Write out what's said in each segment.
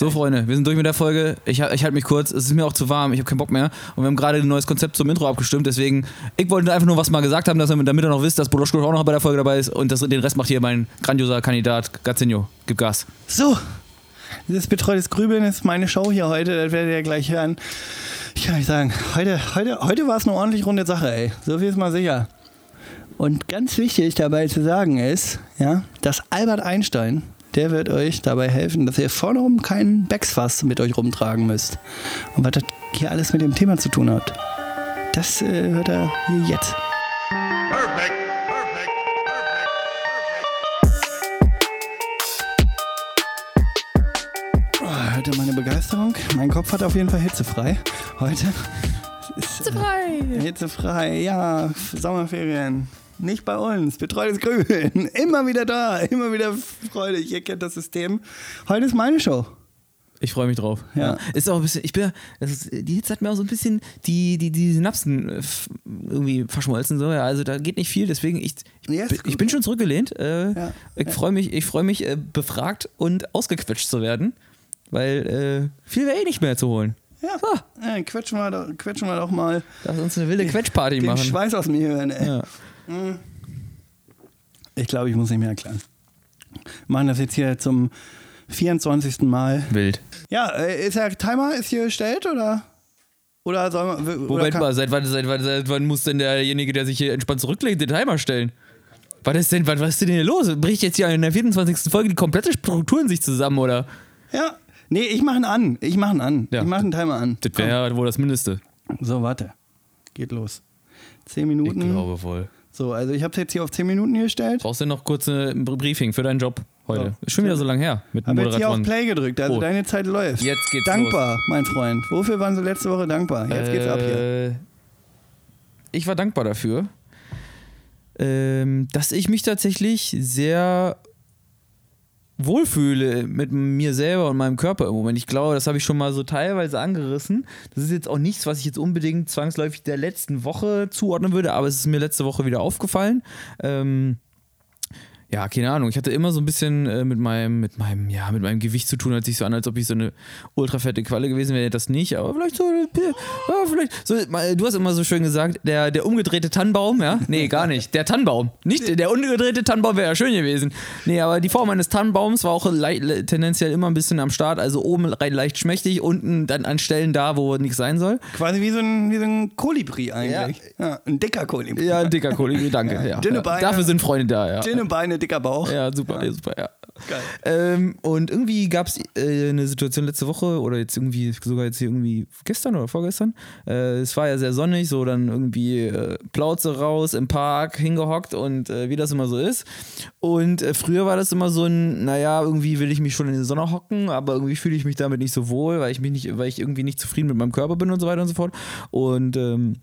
So, Freunde, wir sind durch mit der Folge. Ich, ich halte mich kurz. Es ist mir auch zu warm. Ich habe keinen Bock mehr. Und wir haben gerade ein neues Konzept zum Intro abgestimmt. Deswegen, ich wollte einfach nur was mal gesagt haben, dass, ihr- damit ihr noch wisst, dass Boloschko auch noch bei der Folge dabei ist. Und das, den Rest macht hier mein grandioser Kandidat Gazzinho. Gib Gas. So, das betreutes Grübeln ist meine Show hier heute, das werdet ihr gleich hören. Ich kann euch sagen, heute, heute, heute war es eine ordentlich runde Sache, ey. So viel ist mal sicher. Und ganz wichtig dabei zu sagen ist, ja, dass Albert Einstein, der wird euch dabei helfen, dass ihr vorne rum keinen Becksfass mit euch rumtragen müsst. Und was das hier alles mit dem Thema zu tun hat, das äh, hört er hier jetzt. Perfect. Oh, hört ihr meine Begeisterung? Mein Kopf hat auf jeden Fall hitzefrei heute. Hitzefrei! Hitzefrei, ja, Sommerferien. Nicht bei uns, betreutes Grübeln. Immer wieder da, immer wieder freudig. Ihr kennt das System. Heute ist meine Show. Ich freue mich drauf. Ja. Ist auch ein bisschen, ich bin, ist, die Hitze hat mir auch so ein bisschen die, die, die Synapsen äh, irgendwie verschmolzen. So. Ja, also da geht nicht viel, deswegen ich, ich, Ja, gut. ich bin schon zurückgelehnt. Äh, Ja. Ich freue mich, ich freue mich, äh, befragt und ausgequetscht zu werden, weil äh, viel wäre eh nicht mehr zu holen. Ja, So, ja quetschen, wir doch, quetschen wir doch mal lass uns eine wilde Quetschparty machen. Schweiß aus mir hören. Ey. Ich glaube, ich muss nicht mehr erklären. Wir machen das jetzt hier zum 24. Mal. Wild. Ja, äh, ist der Timer ist hier gestellt oder? Oder soll man. Oder Moment mal, seit wann, seit, wann, seit wann muss denn derjenige, der sich hier entspannt zurücklegt, den Timer stellen? Was ist denn, was, was ist denn hier los? Bricht jetzt hier in der 24. Folge die komplette Struktur in sich zusammen, oder? Ja. Nee, ich mache ihn an. Ich mache ihn an. Ja. Ich mache einen Timer an. Das wäre ja wohl das Mindeste. So, warte. Geht los. Zehn Ich Minuten. glaube wohl. So, also ich habe es jetzt hier auf zehn Minuten hier gestellt. Brauchst du noch kurz ein Briefing für deinen Job heute? So. Ist schon wieder so lang her mit Habe jetzt hier auf. Play gedrückt. Also Oh. deine Zeit läuft. Jetzt geht's Dankbar, mein Freund. Wofür waren Sie letzte Woche dankbar? Jetzt geht's ab hier. Äh, Ich war dankbar dafür, ähm, dass ich mich tatsächlich sehr wohlfühle mit mir selber und meinem Körper im Moment. Ich glaube, das habe ich schon mal so teilweise angerissen. Das ist jetzt auch nichts, was ich jetzt unbedingt zwangsläufig der letzten Woche zuordnen würde, aber es ist mir letzte Woche wieder aufgefallen. Ähm, ja, keine Ahnung. Ich hatte immer so ein bisschen äh, mit meinem, mit meinem, ja, mit meinem Gewicht zu tun, als sich so an, als ob ich so eine ultrafette Qualle gewesen wäre. Das nicht, aber vielleicht so, äh, ja, vielleicht so. Du hast immer so schön gesagt, der, der umgedrehte Tannenbaum, ja? Nee, gar nicht. Der Tannenbaum. Nicht der umgedrehte Tannenbaum wäre ja schön gewesen. Nee, aber die Form eines Tannenbaums war auch tendenziell immer ein bisschen am Start. Also oben rein leicht schmächtig, unten dann an Stellen da, wo nichts sein soll. Quasi wie so ein, wie so ein Kolibri eigentlich. Ja. ein dicker Kolibri. Ja, ein dicker Kolibri, danke. Ja, Dünne ja. Beine. Dafür sind Freunde da, ja. Dünne Beine, dicker Bauch. Ja, super, ja. super, ja. Geil. Ähm, und irgendwie gab es äh, eine Situation letzte Woche oder jetzt irgendwie, sogar jetzt hier irgendwie gestern oder vorgestern. Äh, es war ja sehr sonnig, so dann irgendwie äh, Plauze raus im Park, hingehockt und äh, wie das immer so ist. Und äh, früher war das immer so ein, naja, irgendwie will ich mich schon in die Sonne hocken, aber irgendwie fühle ich mich damit nicht so wohl, weil ich mich nicht, weil ich irgendwie nicht zufrieden mit meinem Körper bin und so weiter und so fort. Und ähm,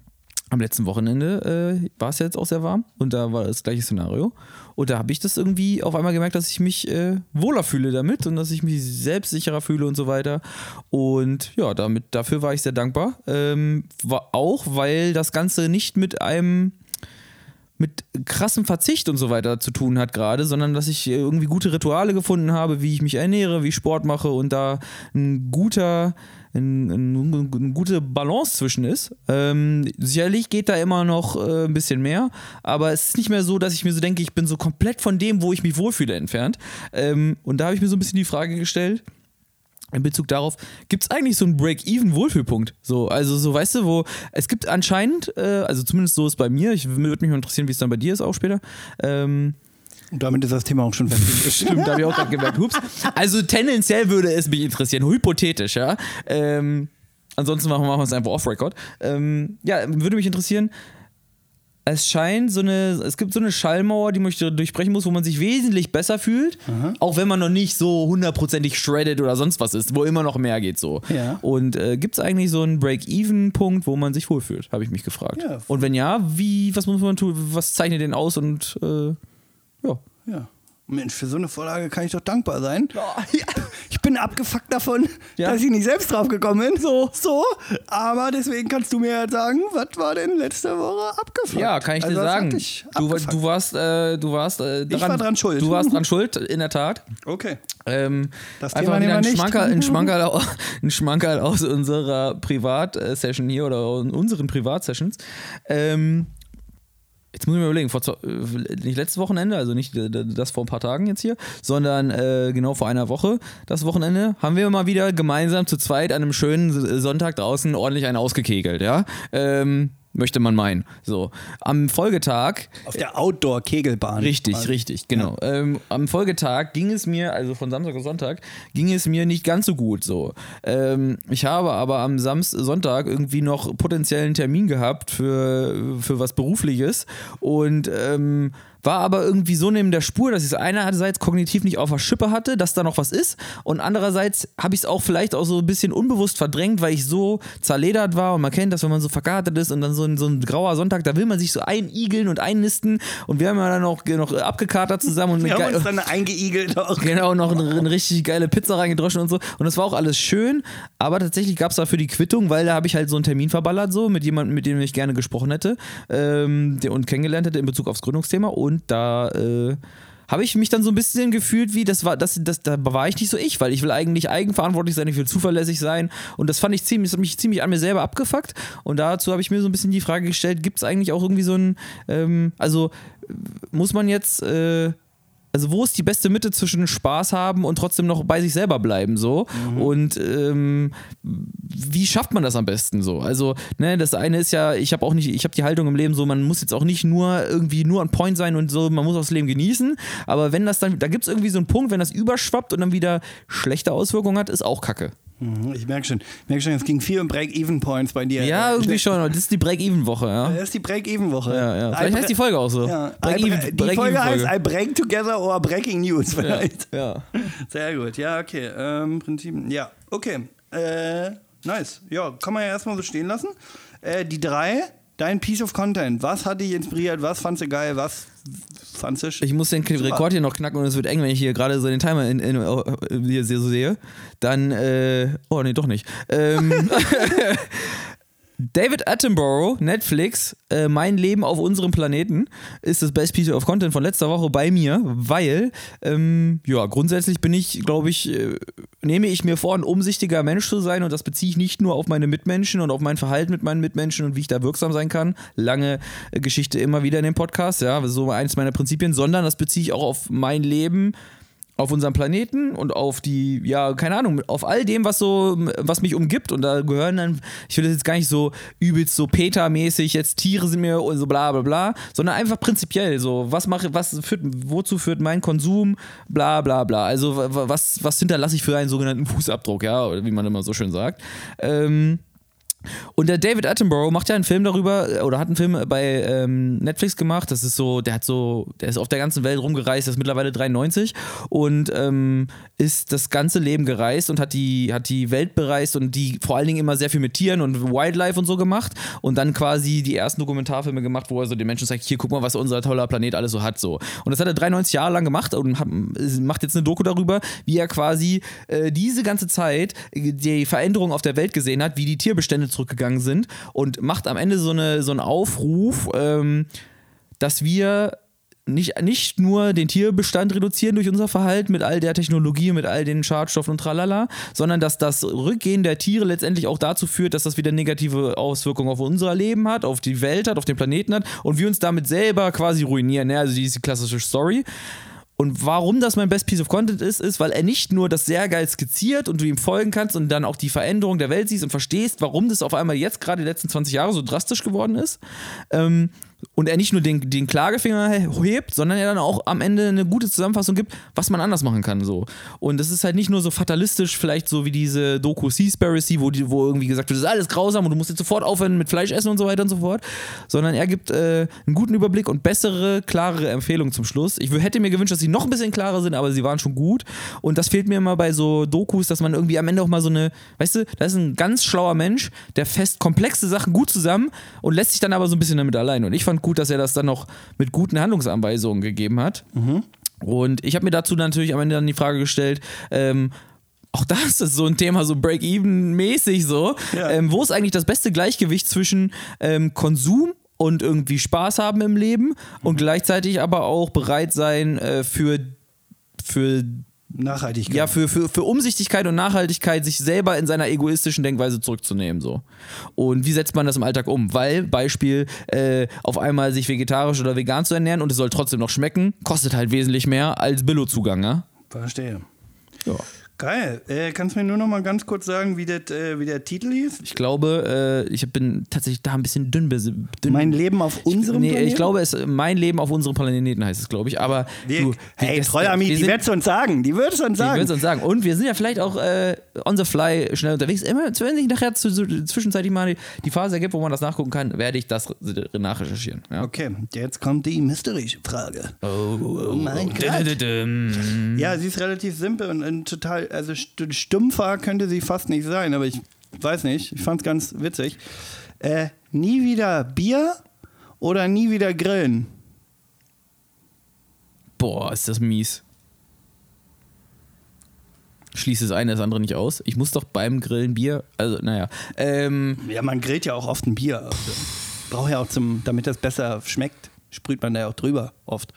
am letzten Wochenende äh, war es ja jetzt auch sehr warm und da war das gleiche Szenario. Und da habe ich das irgendwie auf einmal gemerkt, dass ich mich äh, wohler fühle damit und dass ich mich selbstsicherer fühle und so weiter. Und ja, damit, dafür war ich sehr dankbar. Ähm, war auch, weil das Ganze nicht mit einem mit krassem Verzicht und so weiter zu tun hat gerade, sondern dass ich irgendwie gute Rituale gefunden habe, wie ich mich ernähre, wie ich Sport mache und da ein guter, ein, ein, eine gute Balance zwischen ist. Ähm, sicherlich geht da immer noch äh, ein bisschen mehr, aber es ist nicht mehr so, dass ich mir so denke, ich bin so komplett von dem, wo ich mich wohlfühle, entfernt. Ähm, und da habe ich mir so ein bisschen die Frage gestellt, in Bezug darauf, gibt es eigentlich so einen Break-Even-Wohlfühlpunkt? So, also so, weißt du, wo es gibt anscheinend, äh, also zumindest so ist bei mir, ich würde mich mal interessieren, wie es dann bei dir ist auch später. Ähm, Und damit ist das Thema auch schon fertig. stimmt, da habe ich auch gerade gemerkt. Hups. Also tendenziell würde es mich interessieren, hypothetisch, ja. Ähm, ansonsten machen wir es einfach off-Record. Ähm, ja, würde mich interessieren, es scheint so eine, es gibt so eine Schallmauer, die man durchbrechen muss, wo man sich wesentlich besser fühlt, auch wenn man noch nicht so hundertprozentig shredded oder sonst was ist, wo immer noch mehr geht so. Ja. Und äh, gibt es eigentlich so einen Break-Even-Punkt, wo man sich wohlfühlt, habe ich mich gefragt. Ja. Und wenn ja, wie, was muss man tun, was zeichnet den aus und äh, ja. ja. Mensch, für so eine Vorlage kann ich doch dankbar sein. ja. Ich bin abgefuckt davon, Ja. dass ich nicht selbst drauf gekommen bin. So, so. Aber deswegen kannst du mir ja sagen, was war denn letzte Woche abgefuckt? Ja, kann ich Also, dir sagen. dich Du, du warst, äh, du warst äh, daran, war dran schuld. Du warst dran schuld, in der Tat. Okay. Ähm, Das einfach Thema wieder nehmen ein wir nicht. Schmankerl, ein, Schmankerl, ein Schmankerl aus unserer Privat-Session hier oder unseren Privatsessions. Ähm, Jetzt muss ich mir überlegen, vor, äh, nicht letztes Wochenende, also nicht äh, das vor ein paar Tagen jetzt hier, sondern äh, genau vor einer Woche, das Wochenende, haben wir mal wieder gemeinsam zu zweit an einem schönen Sonntag draußen ordentlich einen ausgekegelt, ja. Ähm, möchte man meinen. So. Am Folgetag Auf der Outdoor-Kegelbahn. Richtig, Also, richtig, genau. Ähm, am Folgetag ging es mir, also von Samstag auf Sonntag, ging es mir nicht ganz so gut so. Ähm, ich habe aber am Samst Sonntag irgendwie noch potenziellen Termin gehabt für, für was Berufliches und ähm, war aber irgendwie so neben der Spur, dass ich es einerseits kognitiv nicht auf der Schippe hatte, dass da noch was ist und andererseits habe ich es auch vielleicht auch so ein bisschen unbewusst verdrängt, weil ich so zerledert war und man kennt das, wenn man so verkatert ist und dann so ein, so ein grauer Sonntag, da will man sich so einigeln und einnisten und wir haben ja dann noch, noch abgekatert zusammen und Wir haben uns dann eingeigelt auch. Genau, noch eine, eine richtig geile Pizza reingedroschen und so. Und das war auch alles schön, aber tatsächlich gab es dafür die Quittung, weil da habe ich halt so einen Termin verballert, so mit jemandem, mit dem ich gerne gesprochen hätte ähm, der, und kennengelernt hätte in Bezug aufs Gründungsthema. Und da äh, habe ich mich dann so ein bisschen gefühlt, wie das war, das, das, da war ich nicht so ich, weil ich will eigentlich eigenverantwortlich sein, ich will zuverlässig sein. Und das fand ich ziemlich, das hat mich ziemlich an mir selber abgefuckt. Und dazu habe ich mir so ein bisschen die Frage gestellt: gibt es eigentlich auch irgendwie so ein, ähm, also muss man jetzt. Äh, also wo ist die beste Mitte zwischen Spaß haben und trotzdem noch bei sich selber bleiben so? Und ähm, wie schafft man das am besten so? Also ne das eine ist ja ich habe auch nicht ich habe die Haltung im Leben so man muss jetzt auch nicht nur irgendwie nur on Point sein und so man muss auch das Leben genießen. Aber wenn das dann da gibt es irgendwie so einen Punkt wenn das überschwappt und dann wieder schlechte Auswirkungen hat ist auch Kacke. Mhm, Ich merke schon, ich merke schon, es ging viel um Break-Even-Points bei dir. ja irgendwie schon das ist die Break-Even-Woche ja Das ist die Break-Even-Woche. ja, ja. Vielleicht heißt die Folge auch so Ja, I Break-Even- bre- die Folge Break-Even-Folge. heißt I Break Together or Breaking News vielleicht. ja Sehr gut, ja, okay. Ähm, Prinzip, ja, okay. Äh, nice. Ja, kann man ja erstmal so stehen lassen. Äh, die drei, dein Piece of Content. Was hat dich inspiriert? Was fandst du geil? Was fandst du Ich muss den Rekord hier noch knacken und es wird eng, wenn ich hier gerade so den Timer in, in, hier so sehe. Dann, äh, oh nee, doch nicht. Ähm, David Attenborough, Netflix, äh, Mein Leben auf unserem Planeten, ist das Best Piece of Content von letzter Woche bei mir, weil, ähm, ja, grundsätzlich bin ich, glaube ich, äh, nehme ich mir vor, ein umsichtiger Mensch zu sein und das beziehe ich nicht nur auf meine Mitmenschen und auf mein Verhalten mit meinen Mitmenschen und wie ich da wirksam sein kann. Lange äh, Geschichte immer wieder in dem Podcast, ja, so eines meiner Prinzipien, sondern das beziehe ich auch auf mein Leben auf unserem Planeten und auf die, ja, keine Ahnung, auf all dem, was so, was mich umgibt. Und da gehören dann, ich will das jetzt gar nicht so übelst so Peter-mäßig, jetzt Tiere sind mir und so bla bla bla, sondern einfach prinzipiell so, was mache, was führt, wozu führt mein Konsum, bla bla bla. Also wa- wa- was, was hinterlasse ich für einen sogenannten Fußabdruck, ja, wie man immer so schön sagt. Ähm, und der David Attenborough macht ja einen Film darüber, äh, oder hat einen Film bei ähm, Netflix gemacht. Das ist so, der hat so, der ist auf der ganzen Welt rumgereist, ist mittlerweile 93 und ähm, ist das ganze Leben gereist und hat die, hat die Welt bereist und die vor allen Dingen immer sehr viel mit Tieren und Wildlife und so gemacht. Und dann quasi die ersten Dokumentarfilme gemacht, wo er so den Menschen sagt, hier guck mal, was unser toller Planet alles so hat. So. Und das hat er 93 Jahre lang gemacht und hat, macht jetzt eine Doku darüber, wie er quasi äh, diese ganze Zeit äh, die Veränderung auf der Welt gesehen hat, wie die Tierbestände zurückgegangen sind und macht am Ende so, eine, so einen Aufruf, ähm, dass wir nicht, nicht nur den Tierbestand reduzieren durch unser Verhalten mit all der Technologie, mit all den Schadstoffen und tralala, sondern dass das Rückgehen der Tiere letztendlich auch dazu führt, dass das wieder negative Auswirkungen auf unser Leben hat, auf die Welt hat, auf den Planeten hat und wir uns damit selber quasi ruinieren. Also diese klassische Story. Und warum das mein Best Piece of Content ist, ist, weil er nicht nur das sehr geil skizziert und du ihm folgen kannst und dann auch die Veränderung der Welt siehst und verstehst, warum das auf einmal jetzt gerade die letzten 20 Jahre so drastisch geworden ist. Ähm, und er nicht nur den, den Klagefinger hebt, sondern er dann auch am Ende eine gute Zusammenfassung gibt, was man anders machen kann. So. Und das ist halt nicht nur so fatalistisch, vielleicht so wie diese Doku Seaspiracy, wo, die, wo irgendwie gesagt wird, das ist alles grausam und du musst jetzt sofort aufhören mit Fleisch essen und so weiter und so fort. Sondern er gibt äh, einen guten Überblick und bessere, klarere Empfehlungen zum Schluss. Ich hätte mir gewünscht, dass sie noch ein bisschen klarer sind, aber sie waren schon gut. Und das fehlt mir immer bei so Dokus, dass man irgendwie am Ende auch mal so eine, weißt du, da ist ein ganz schlauer Mensch, der fest komplexe Sachen gut zusammen und lässt sich dann aber so ein bisschen damit allein. Und ich fand gut, dass er das dann noch mit guten Handlungsanweisungen gegeben hat. Und ich habe mir dazu natürlich am Ende dann die Frage gestellt, ähm, auch da ist das so ein Thema, so Break-Even-mäßig so. Ja. Ähm, wo ist eigentlich das beste Gleichgewicht zwischen ähm, Konsum und irgendwie Spaß haben im Leben und gleichzeitig aber auch bereit sein äh, für, für Nachhaltigkeit. ja, für, für, für Umsichtigkeit und Nachhaltigkeit sich selber in seiner egoistischen Denkweise zurückzunehmen. So. Und wie setzt man das im Alltag um? Weil, Beispiel, äh, auf einmal sich vegetarisch oder vegan zu ernähren und es soll trotzdem noch schmecken, kostet halt wesentlich mehr als Billo-Zugang, ne? Verstehe. Ja. Geil. Äh, kannst du mir nur noch mal ganz kurz sagen, wie, das, äh, wie der Titel hieß? Ich glaube, äh, ich bin tatsächlich da ein bisschen dünn. dünn Mein Leben auf unserem Nee, Planeten? ich glaube, es mein Leben auf unserem Planeten heißt es, glaube ich. Aber Wir, du, hey, wir die wird es uns sagen. Die wird es uns Ich würde sagen. uns sagen. Und wir sind ja vielleicht auch äh, on the fly schnell unterwegs. Immer, wenn sich nachher zu, so, zwischenzeitlich mal die, die Phase ergibt, wo man das nachgucken kann, werde ich das re- nachrecherchieren. Ja. Okay, jetzt kommt die mysterische Frage. Oh, mein Gott. Ja, sie ist relativ simpel und, und total, also st stumpfer könnte sie fast nicht sein, aber ich weiß nicht. Ich fand es ganz witzig. Äh, nie wieder Bier oder nie wieder Grillen? Boah, ist das mies. Schließe das eine, das andere nicht aus. Ich muss doch beim Grillen Bier. Also, naja. Ähm, Ja, man grillt ja auch oft ein Bier. Also, Braucht ja auch zum, damit das besser schmeckt, sprüht man da ja auch drüber oft.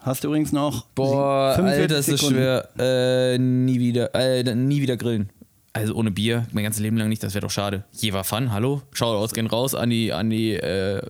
Hast du übrigens noch boah, 45 Alter, ist das Sekunden. schwer. Äh, nie wieder, äh, nie wieder grillen. Also ohne Bier, mein ganzes Leben lang nicht, das wäre doch schade. Jever Fun, hallo? Shoutouts gehen raus an die, an die äh,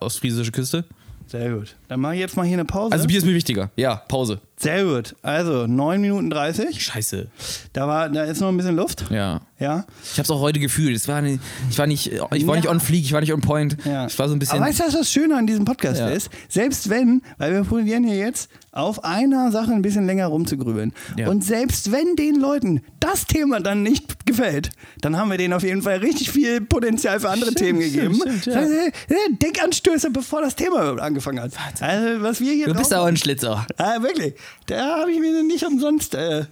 ostfriesische Küste. Sehr gut. Dann mache ich jetzt mal hier eine Pause. Also Bier ist mir wichtiger. Ja, Pause. Sehr gut. Also 9 Minuten 30. Scheiße. Da, war, da ist noch ein bisschen Luft. Ja. Ja. Ich hab's auch heute gefühlt. Es war nicht, ich war nicht, ich war nicht Ja. on fleek, ich war nicht on point. Ja. Ich war so ein bisschen. Aber weißt du, was das Schöne an diesem Podcast Ja. ist? Selbst wenn, weil wir probieren hier jetzt auf einer Sache ein bisschen länger rumzugrübeln. Ja. Und selbst wenn den Leuten das Thema dann nicht gefällt, dann haben wir denen auf jeden Fall richtig viel Potenzial für andere Themen gegeben. stimmt, ja. Das heißt, äh, Denkanstöße, bevor das Thema angefangen hat. Also, was wir hier du bist aber ein Schlitzer. Ah, wirklich. Da habe ich mir nicht umsonst äh,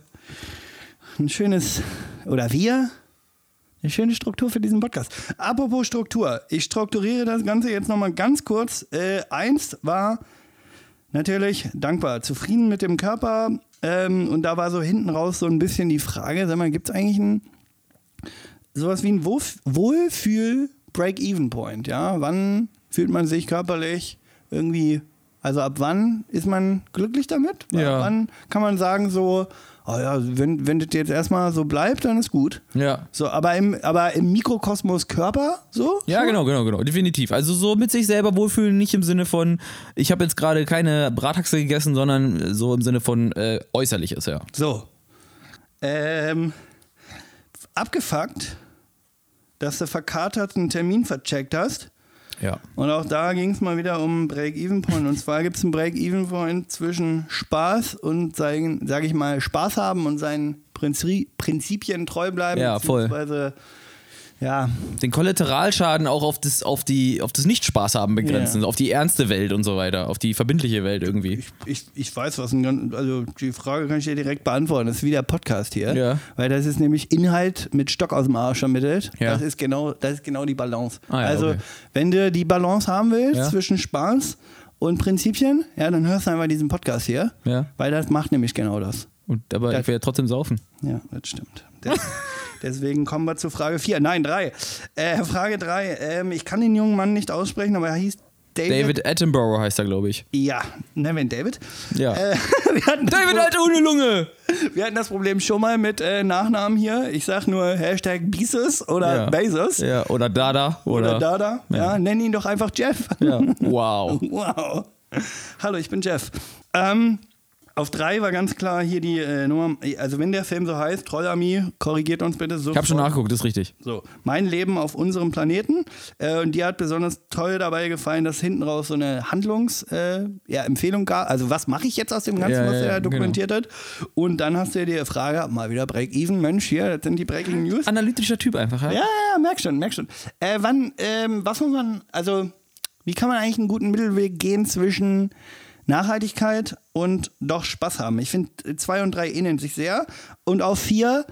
ein schönes, oder wir, eine schöne Struktur für diesen Podcast. Apropos Struktur. Ich strukturiere das Ganze jetzt nochmal ganz kurz. Äh, eins war natürlich dankbar, zufrieden mit dem Körper. Ähm, und da war so hinten raus so ein bisschen die Frage, sag mal, gibt es eigentlich ein, sowas wie ein Wohlf- Wohlfühl-Break-Even-Point? Ja, wann fühlt man sich körperlich irgendwie, also ab wann ist man glücklich damit? Ja. Wann kann man sagen so, oh ja, wenn, wenn das jetzt erstmal so bleibt, dann ist gut. Ja. So, aber im, aber im Mikrokosmos Körper so? Ja, genau, genau, genau, definitiv. Also so mit sich selber wohlfühlen, nicht im Sinne von, ich habe jetzt gerade keine Brathaxe gegessen, sondern so im Sinne von äh, äußerliches, ja. So. Ähm, abgefuckt, dass du verkatert einen Termin vercheckt hast. Ja. Und auch da ging es mal wieder um Break-Even-Point. Und zwar gibt es einen Break-Even-Point zwischen Spaß und, sage sag ich mal, Spaß haben und seinen Prinzipien treu bleiben. Ja, voll. beziehungsweise, Ja, Den Kollateralschaden auch auf das, auf die, auf das Nicht-Spaß haben begrenzen, Ja. auf die ernste Welt und so weiter, auf die verbindliche Welt irgendwie. ich, ich weiß, was ein also die Frage kann ich dir direkt beantworten. Das ist wie der Podcast hier. Ja. Weil das ist nämlich Inhalt mit Stock aus dem Arsch ermittelt. Ja. Das ist genau, das ist genau die Balance. Ah ja, also, okay. wenn du die Balance haben willst Ja. zwischen Spaß und Prinzipien, ja, dann hörst du einfach diesen Podcast hier. Ja. Weil das macht nämlich genau das. Und, aber Ja. ich werde trotzdem saufen. Ja, das stimmt. Des, deswegen kommen wir zu Frage 4. Nein, 3. Äh, Frage 3. Ähm, ich kann den jungen Mann nicht aussprechen, aber er hieß David. David Attenborough heißt er, glaube ich. Ja, Nevin David. Ja. Äh, wir, das David, Alter, ohne Lunge! wir hatten das Problem schon mal mit äh, Nachnamen hier. Ich sag nur Hashtag Bezos oder Ja. Bezos. Ja, oder Dada. Oder, Oder Dada. Ja. nenn ihn doch einfach Jeff. Ja. Wow. Wow. Hallo, ich bin Jeff. Ähm, auf drei war ganz klar hier die äh, Nummer. Also, wenn der Film so heißt, Trollarmee, korrigiert uns bitte so. Ich habe schon nachgeguckt, das ist richtig. So, mein Leben auf unserem Planeten. Äh, und dir hat besonders toll dabei gefallen, dass hinten raus so eine Handlungsempfehlung äh, ja, Empfehlung gab. Also, was mache ich jetzt aus dem Ganzen, Ja, was er ja, dokumentiert hat? Und dann hast du dir die Frage, mal wieder Break-Even, Mensch, hier, das sind die Breaking News. Analytischer Typ einfach, ja? Ja, ja, merk schon, merk schon. Äh, wann, ähm, was muss man, also, wie kann man eigentlich einen guten Mittelweg gehen zwischen Nachhaltigkeit und doch Spaß haben? Ich finde, zwei und drei ähneln sich sehr. Und auf vier,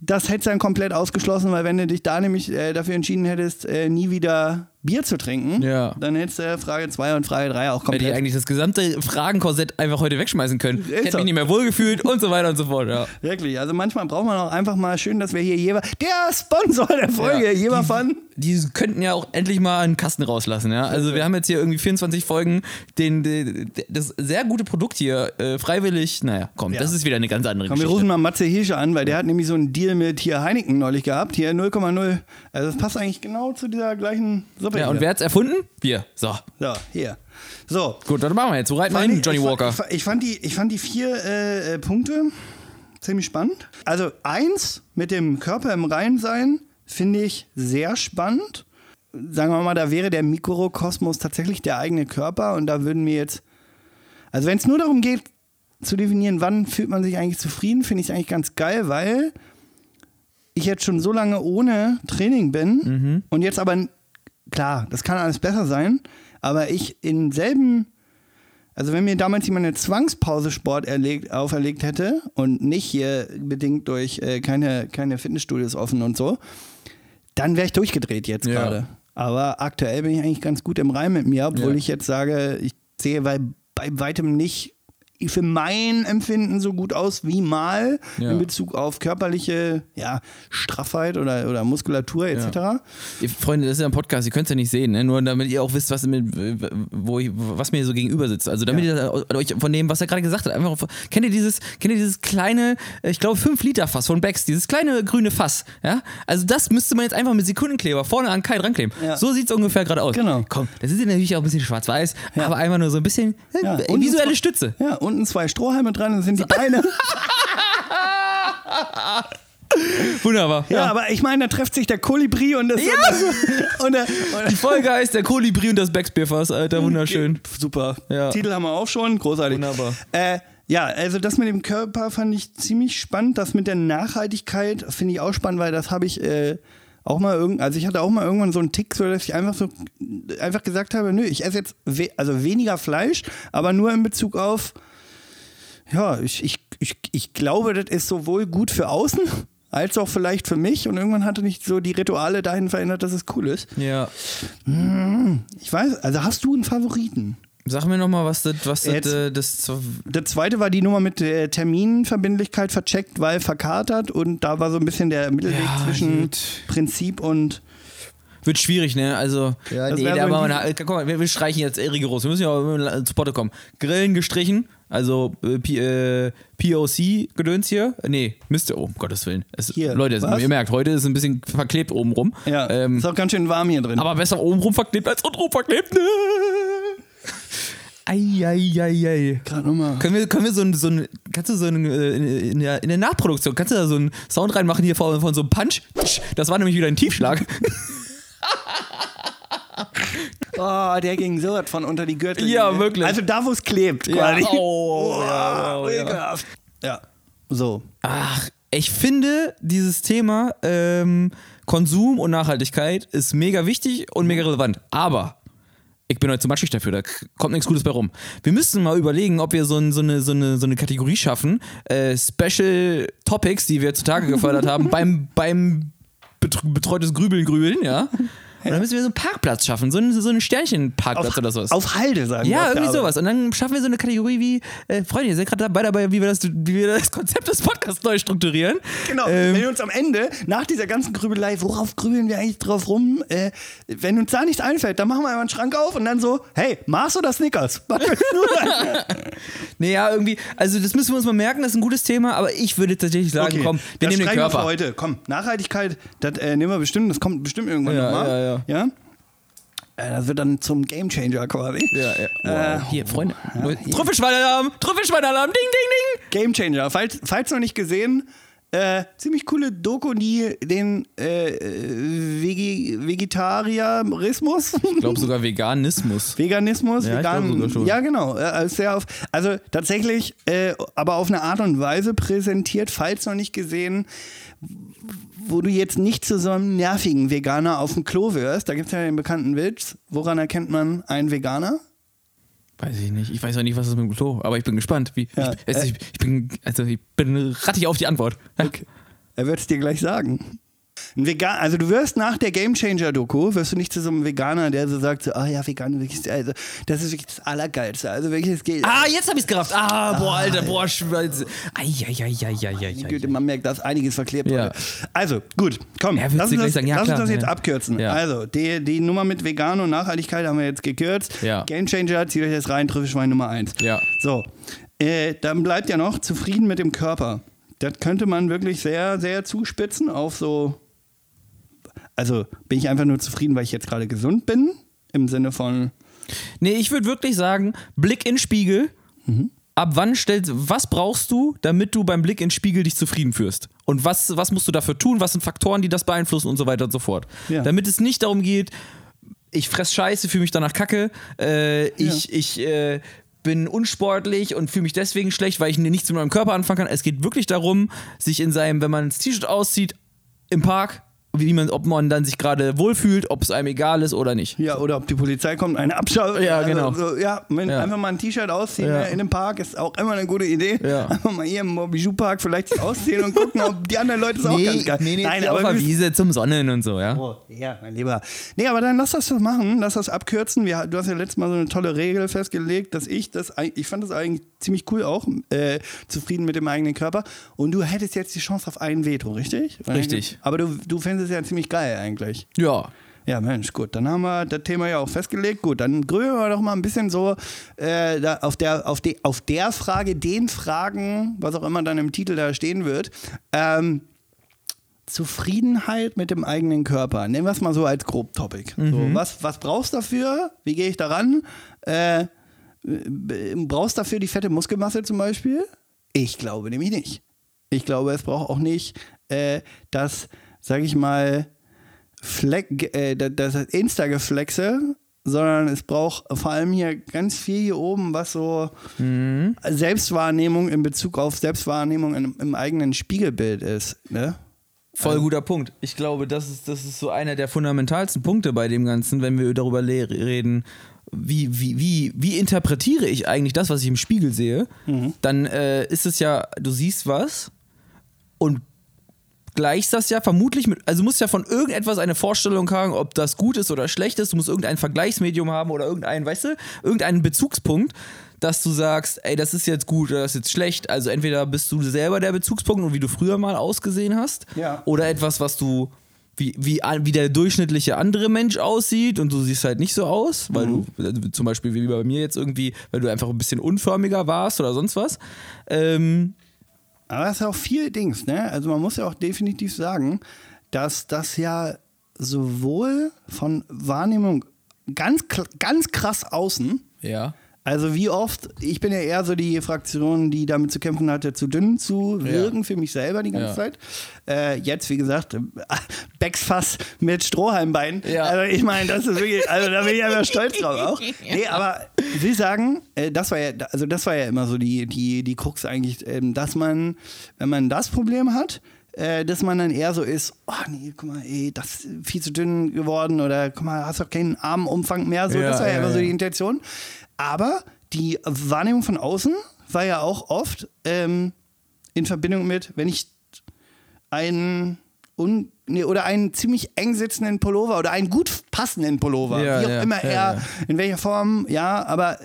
das hätte dann komplett ausgeschlossen, weil wenn du dich da nämlich äh, dafür entschieden hättest, äh, nie wieder Bier zu trinken, Ja. dann hättest du Frage 2 und Frage 3 auch Hätte ich komplett. eigentlich das gesamte Fragenkorsett einfach heute wegschmeißen können. Ist Hätte so. mich nicht mehr wohlgefühlt und so weiter und so fort. Ja. Wirklich, also manchmal braucht man auch einfach mal schön, dass wir hier jeweils, der Sponsor der Folge, Ja. Jever Fun. Die könnten ja auch endlich mal einen Kasten rauslassen. Ja? Also wir haben jetzt hier irgendwie 24 Folgen, den, den, das sehr gute Produkt hier äh, freiwillig, naja, komm, Ja. das ist wieder eine ganz andere Komm, wir Geschichte. rufen mal Matze Hirsche an, weil der hat nämlich so einen Deal mit hier Heineken neulich gehabt. Hier 0,0. Also das passt eigentlich genau zu dieser gleichen Suppe. Ja, hier. und wer hat's erfunden? Wir. So, So, hier. So. gut, dann machen wir jetzt. Wo reiten wir hin, Johnny ich Walker? Ich, fand- ich, fand die, ich fand die vier äh, äh, Punkte ziemlich spannend. Also eins mit dem Körper im Reinsein finde ich sehr spannend. Sagen wir mal, da wäre der Mikrokosmos tatsächlich der eigene Körper und da würden wir jetzt, also wenn es nur darum geht zu definieren, wann fühlt man sich eigentlich zufrieden, finde ich es eigentlich ganz geil, weil ich jetzt schon so lange ohne Training bin und jetzt aber, klar, das kann alles besser sein, aber ich in selben, also wenn mir damals jemand eine Zwangspause Sport erlegt, auferlegt hätte und nicht hier bedingt durch äh, keine, keine Fitnessstudios offen und so, dann wäre ich durchgedreht jetzt Ja. gerade. Aber aktuell bin ich eigentlich ganz gut im Reim mit mir, obwohl Ja. ich jetzt sage, ich sehe bei, bei weitem nicht für mein Empfinden so gut aus wie mal Ja. in Bezug auf körperliche ja, Straffheit oder, oder Muskulatur etc. Ihr Freunde, das ist ja ein Podcast, ihr könnt es ja nicht sehen, ne? nur damit ihr auch wisst, was, mit, wo ich, was mir so gegenüber sitzt. Also damit ihr euch von dem, was er gerade gesagt hat, einfach auf, kennt ihr dieses, kennt ihr dieses kleine, äh, ich glaube 5 Liter Fass von Becks, dieses kleine grüne Fass, ja? Also das müsste man jetzt einfach mit Sekundenkleber vorne an Kai drankleben. Ja. So sieht es ungefähr gerade aus. Genau. Komm, das ist ja natürlich auch ein bisschen schwarz-weiß, aber einfach nur so ein bisschen äh, Ja, und visuelle Stütze. Ja, unten zwei Strohhalme dran, dann sind die Beine. Wunderbar. ja, aber ich meine, da trifft sich der Kolibri und das. Ja. Und der, Die Folge heißt der Kolibri und das Becks Bierfass, Alter, wunderschön. Super. Ja. Titel haben wir auch schon. Großartig. Wunderbar. Äh, ja, also das mit dem Körper fand ich ziemlich spannend. Das mit der Nachhaltigkeit finde ich auch spannend, weil das habe ich äh, auch mal irgend, also ich hatte auch mal irgendwann so einen Tick, so dass ich einfach so einfach gesagt habe, nö, ich esse jetzt we also weniger Fleisch, aber nur in Bezug auf, ja, ich, ich, ich, ich glaube, das ist sowohl gut für außen als auch vielleicht für mich. Und irgendwann hatte ich so die Rituale dahin verändert, dass es cool ist. Ja. Ich weiß, also hast du einen Favoriten? Sag mir nochmal, was das, was das, Jetzt- äh, das Der zweite war die Nummer mit äh, Terminverbindlichkeit vercheckt, weil verkatert und da war so ein bisschen der Mittelweg Ja, zwischen gut. Prinzip und Wird schwierig, ne? Also, Ja, nee, das so machen in wir, eine- guck mal, wir, streichen jetzt rigoros. Wir müssen ja auch immer zu Potte kommen. Grillen gestrichen, also äh, P, äh, POC-Gedöns hier. Nee, müsste, oh, um Gottes Willen. Es, Hier, Leute, es, was? ihr merkt, heute ist ein bisschen verklebt obenrum. ja, Ähm, ist auch ganz schön warm hier drin. aber besser obenrum verklebt als untenrum verklebt. Eieiei. Gerade nochmal. Können wir, können wir so ein, so ein kannst du so ein, äh, in, in, der, in der Nachproduktion, kannst du da so einen Sound reinmachen hier von, von so einem Punch? Das war nämlich wieder ein Tiefschlag. Oh, der ging so von unter die Gürtel. Ja, wirklich. Also da, wo es klebt, quasi. oh, ja, oh, ja. ekelhaft. ja. So. Ach, ich finde dieses Thema ähm, Konsum und Nachhaltigkeit ist mega wichtig und mega relevant. Aber ich bin heute zu matschig dafür, da kommt nichts Gutes bei rum. Wir müssen mal überlegen, ob wir so, ein, so, eine, so, eine, so eine Kategorie schaffen. Äh, Special Topics, die wir zutage gefördert haben, beim, beim betr- betreutes Grübeln grübeln, ja. Und dann müssen wir so einen Parkplatz schaffen, so einen, so einen Sternchen-Parkplatz oder sowas. Auf Halde, sagen wir. Ja, auf irgendwie sowas. Und dann schaffen wir so eine Kategorie wie, äh, Freunde, ihr seid gerade dabei, dabei wie, wir das, wie wir das Konzept des Podcasts neu strukturieren. Genau, Ähm, wenn wir uns am Ende, nach dieser ganzen Grübelei, worauf grübeln wir eigentlich drauf rum, äh, wenn uns da nichts einfällt, dann machen wir einfach einen Schrank auf und dann so, hey, Mars oder Snickers? Was willst du sagen? nee, ja, irgendwie, also das müssen wir uns mal merken, das ist ein gutes Thema, aber ich würde tatsächlich sagen, komm, wir das nehmen den streichen wir für Körper. heute. Komm, Nachhaltigkeit, das äh, nehmen wir bestimmt, das kommt bestimmt irgendwann Ja, nochmal. ja, ja. Ja? Äh, das wird dann zum Gamechanger quasi. Ja, ja. Äh, Wow. Hier, Freunde. hier. Trüffelschweinalarm, Trüffelschweinalarm, ding, ding, ding. Gamechanger. Falls, falls noch nicht gesehen, äh, ziemlich coole Doku, die den äh, Vegi Vegetarianismus. Ich glaube sogar Veganismus. Veganismus, Ja, vegan, glaub sogar schon. ja genau, äh, also sehr auf, also tatsächlich, äh, aber auf eine Art und Weise präsentiert, falls noch nicht gesehen, wo du jetzt nicht zu so einem nervigen Veganer auf dem Klo wirst. Da gibt es ja den bekannten Witz. Woran erkennt man einen Veganer? Weiß ich nicht. Ich weiß auch nicht, was das mit dem Klo, aber ich bin gespannt. Wie, Ja, ich, also ich, ich bin, also ich bin rattig auf die Antwort. Er wird es dir gleich sagen. Ein Vegan, also du wirst nach der Game Changer Doku, wirst du nicht zu so einem Veganer, der so sagt, so, ah ja, vegan, wirklich, also, das ist wirklich das Allergeilste. Also wirklich, es geht. Ah, jetzt hab ich's gerafft. Ah, boah, Alter, boah, Schweiz. Eieieiei. Güte, man merkt, dass einiges verklebt Ja. wurde. Also, gut, komm, Ja, lass uns das, sagen? Ja, lass uns klar, das jetzt ja. abkürzen. Ja. Also, die, die Nummer mit Vegan und Nachhaltigkeit haben wir jetzt gekürzt. Ja. Game Changer, zieht euch das rein, Trüffelschwein Nummer 1. Ja. So, äh, dann bleibt ja noch zufrieden mit dem Körper. Das könnte man wirklich sehr, sehr zuspitzen auf so. Also bin ich einfach nur zufrieden, weil ich jetzt gerade gesund bin? Im Sinne von. Nee, ich würde wirklich sagen, Blick in Spiegel. Ab wann stellst was brauchst du, damit du beim Blick in Spiegel dich zufrieden fühlst? Und was, was musst du dafür tun? Was sind Faktoren, die das beeinflussen und so weiter und so fort? Ja. Damit es nicht darum geht, ich fress Scheiße, fühle mich danach kacke, äh, ich, ich äh, bin unsportlich und fühle mich deswegen schlecht, weil ich nichts mit meinem Körper anfangen kann. Es geht wirklich darum, sich in seinem, wenn man das T-Shirt auszieht, im Park, wie man, ob man dann sich gerade wohlfühlt, ob es einem egal ist oder nicht. Ja, oder ob die Polizei kommt, eine Abschau. Ja, genau. So, ja, wenn Ja. einfach mal ein T-Shirt ausziehen Ja. äh, in einem Park ist auch immer eine gute Idee. Ja. Einfach mal hier im Bijou-Park vielleicht sich ausziehen und gucken, ob die anderen Leute es auch ganz geil Nein, auf der Wiese zum Sonnen und so, ja. Oh, ja, mein Lieber. Nee, aber dann lass das doch machen, lass das abkürzen. Wir, du hast ja letztes Mal so eine tolle Regel festgelegt, dass ich das, ich fand das eigentlich ziemlich cool auch, äh, zufrieden mit dem eigenen Körper. Und du hättest jetzt die Chance auf ein Veto, richtig? Richtig. Aber du, du findest es ja ziemlich geil eigentlich. Ja. Ja, Mensch, gut, dann haben wir das Thema ja auch festgelegt. Gut, dann grüben wir doch mal ein bisschen so äh, auf, der, auf, de, auf der Frage, den Fragen, was auch immer dann im Titel da stehen wird. Ähm, Zufriedenheit mit dem eigenen Körper. Nehmen wir es mal so als Grobtopic. So, was, was brauchst du dafür? Wie gehe ich daran? Äh, brauchst du dafür die fette Muskelmasse zum Beispiel? Ich glaube nämlich nicht. Ich glaube, es braucht auch nicht äh, das, sag ich mal, Fleck, äh, das Insta-Geflexe, sondern es braucht vor allem hier ganz viel hier oben, was so Selbstwahrnehmung in Bezug auf Selbstwahrnehmung im, im eigenen Spiegelbild ist. Ne? Voll guter Punkt. Ich glaube, das ist, das ist so einer der fundamentalsten Punkte bei dem Ganzen, wenn wir darüber reden, wie, wie, wie, wie interpretiere ich eigentlich das, was ich im Spiegel sehe. Dann äh, ist es ja, du siehst was und gleichst das ja vermutlich mit, also du musst ja von irgendetwas eine Vorstellung haben, ob das gut ist oder schlecht ist. Du musst irgendein Vergleichsmedium haben oder irgendeinen, weißt du, irgendeinen Bezugspunkt, dass du sagst, ey, das ist jetzt gut oder das ist jetzt schlecht. Also entweder bist du selber der Bezugspunkt und wie du früher mal ausgesehen hast, Ja. oder etwas, was du wie, wie, wie der durchschnittliche andere Mensch aussieht und du siehst halt nicht so aus, weil du also zum Beispiel wie bei mir jetzt irgendwie, weil du einfach ein bisschen unförmiger warst oder sonst was. Ähm, Aber das ist ja auch viel Dings, ne? Also man muss ja auch definitiv sagen, dass das ja sowohl von Wahrnehmung ganz, ganz krass außen, ja. Also wie oft, ich bin ja eher so die Fraktion, die damit zu kämpfen hatte, zu dünn zu wirken für mich selber die ganze Ja. Zeit. Äh, jetzt, wie gesagt, Backsfass mit Strohhalmbein. Ja. Also ich meine, das ist wirklich, also da bin ich einfach stolz drauf auch. Nee, aber Sie sagen, äh, das war ja, also das war ja immer so die, die, die Krux eigentlich, ähm, dass man, wenn man das Problem hat, äh, dass man dann eher so ist, oh nee, guck mal, ey, das ist viel zu dünn geworden oder guck mal, hast doch keinen Armumfang mehr. So, Ja, das war ja, ja, immer so ja. die Intention. Aber die Wahrnehmung von außen war ja auch oft ähm, in Verbindung mit, wenn ich einen un, nee, oder einen ziemlich eng sitzenden Pullover oder einen gut passenden Pullover, Ja, wie auch ja, immer ja, er, ja. in welcher Form, ja, aber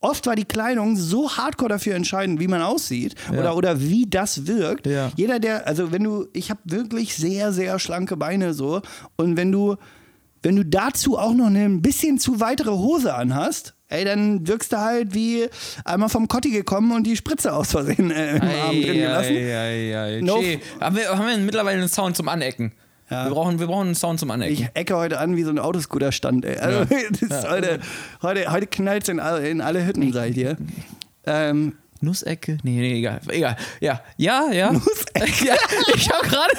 oft war die Kleidung so hardcore dafür entscheidend, wie man aussieht oder, oder wie das wirkt. Ja. Jeder, der, also wenn du, ich habe wirklich sehr, sehr schlanke Beine so und wenn du, wenn du dazu auch noch eine ein bisschen zu weitere Hose anhast, ey, dann wirkst du halt wie einmal vom Kotti gekommen und die Spritze aus Versehen äh, im Arm drin gelassen. Ei, ei, ei. No. Haben, wir, haben wir mittlerweile einen Sound zum Anecken? Ja. Wir, brauchen, wir brauchen einen Sound zum Anecken. Ich ecke heute an wie so ein Autoscooter-Stand, ey. Also, ist heute, heute, heute knallt es in, alle- in alle Hütten, sag ich dir. Ähm, Nussecke? Nee, nee, egal. Egal. Ja, ja, ja. Nussecke? ja ich hab gerade.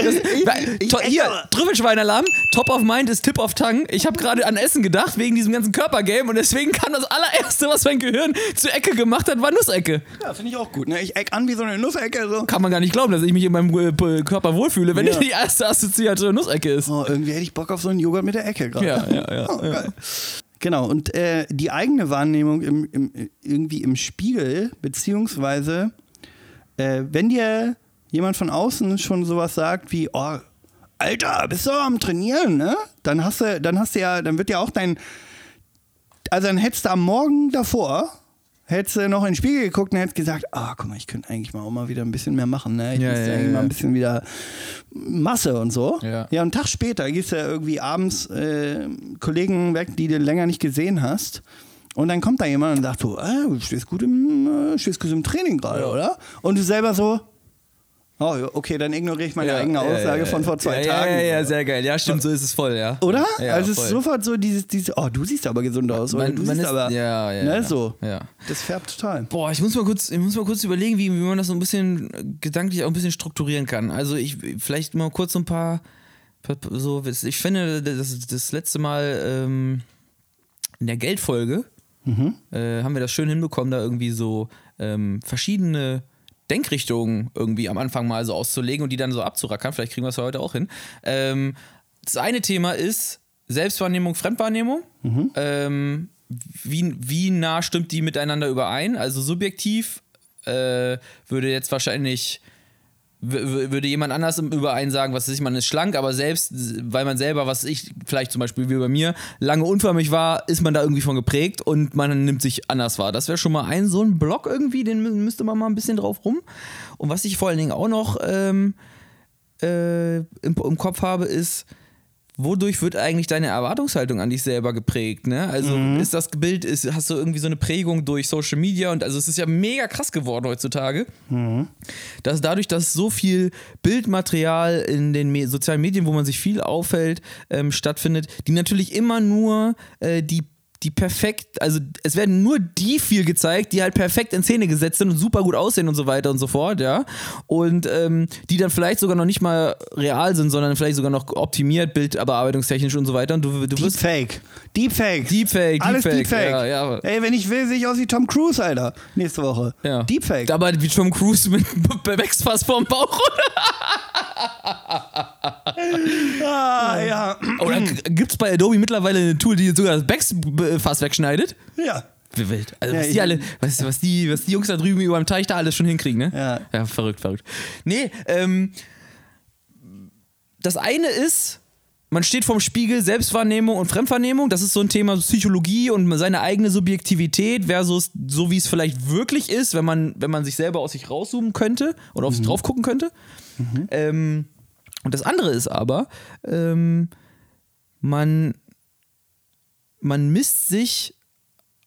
ich Hier, Trüffelschweinalarm. Top of Mind ist Tip of Tongue. Ich habe gerade an Essen gedacht, wegen diesem ganzen Körpergame. Und deswegen kam das allererste, was mein Gehirn zur Ecke gemacht hat, war Nussecke. ja, finde ich auch gut. Ne? Ich eck an wie so eine Nussecke. So. Kann man gar nicht glauben, dass ich mich in meinem äh, Körper wohlfühle, wenn Ja. die erste assoziierte Nussecke ist. Oh, irgendwie hätte ich Bock auf so einen Joghurt mit der Ecke gerade. Ja, ja, ja, Oh, geil. Genau, und äh, die eigene Wahrnehmung im, im, irgendwie im Spiegel, beziehungsweise äh, wenn dir jemand von außen schon sowas sagt wie, oh, Alter, bist du am Trainieren, ne? Dann hast du, dann hast du ja, dann wird ja auch dein, also dann hättest du am Morgen davor, hättest du noch in den Spiegel geguckt und hättest gesagt, ah, guck mal, ich könnte eigentlich mal auch mal wieder ein bisschen mehr machen, ne? Ich Ja, müsste ja, eigentlich ja. mal ein bisschen wieder Masse und so. Ja. ja einen Tag später gehst du ja irgendwie abends äh, Kollegen weg, die du länger nicht gesehen hast. Und dann kommt da jemand und sagt so, ah, du stehst gut im, äh, stehst gut im Training gerade, oder? Und du selber so, oh, ja, okay, dann ignoriere ich meine eigene Aussage von vor zwei ja, Tagen. Ja, ja, ja, sehr geil. Ja, stimmt, so ist es voll, ja. Oder? Ja, also es ist sofort so dieses, dieses, oh, du siehst aber gesund aus. Oder Man- du man siehst ist- aber, ja, ja, ne, ja. so. Ja. Das färbt total. Boah, ich muss mal kurz, ich muss mal kurz überlegen, wie, wie man das so ein bisschen gedanklich auch ein bisschen strukturieren kann. Also ich vielleicht mal kurz so ein paar, so, ich finde, das, das letzte Mal ähm, in der Geldfolge äh, haben wir das schön hinbekommen, da irgendwie so ähm, verschiedene Denkrichtungen irgendwie am Anfang mal so auszulegen und die dann so abzurackern. Vielleicht kriegen wir es heute auch hin. Ähm, das eine Thema ist Selbstwahrnehmung, Fremdwahrnehmung. Ähm, wie, wie nah stimmt die miteinander überein? Also subjektiv äh, würde jetzt wahrscheinlich würde jemand anders im Überein sagen, was weiß ich, man ist schlank, aber selbst, weil man selber, was ich, vielleicht zum Beispiel wie bei mir, lange unförmig war, ist man da irgendwie von geprägt und man nimmt sich anders wahr. Das wäre schon mal ein so ein Block irgendwie, den mü- müsste man mal ein bisschen drauf rum. Und was ich vor allen Dingen auch noch ähm, äh, im, im Kopf habe, ist, wodurch wird eigentlich deine Erwartungshaltung an dich selber geprägt? Ne? Also ist das Bild, ist, hast du irgendwie so eine Prägung durch Social Media und also es ist ja mega krass geworden heutzutage, dass dadurch, dass so viel Bildmaterial in den Me sozialen Medien, wo man sich viel aufhält, ähm, stattfindet, die natürlich immer nur äh, die die perfekt, also es werden nur die viel gezeigt, die halt perfekt in Szene gesetzt sind und super gut aussehen und so weiter und so fort, ja. Und ähm, die dann vielleicht sogar noch nicht mal real sind, sondern vielleicht sogar noch optimiert, bildbearbeitungstechnisch und so weiter. Und du, du wirst Deepfake. Deepfake. Deepfake, Alles Deepfake, Deepfake. ja, ja. Ey, wenn ich will, sehe ich aus wie Tom Cruise, Alter. Nächste Woche. ja. Deepfake. Aber wie Tom Cruise mit Wechsfass vorm Bauch, ah, ja. Oder gibt es bei Adobe mittlerweile eine Tool, die sogar das Backfass wegschneidet? Ja. Wie wild. Also Ja, was die alle, was, was, die, was die Jungs da drüben über dem Teich da alles schon hinkriegen, ne? Ja. Ja, verrückt, verrückt. Nee, ähm, das eine ist, man steht vorm Spiegel, Selbstwahrnehmung und Fremdwahrnehmung. Das ist so ein Thema Psychologie und seine eigene Subjektivität versus so, wie es vielleicht wirklich ist, wenn man, wenn man sich selber aus sich rauszoomen könnte oder auf sich drauf gucken könnte. Ähm, und das andere ist aber, ähm, man, man misst sich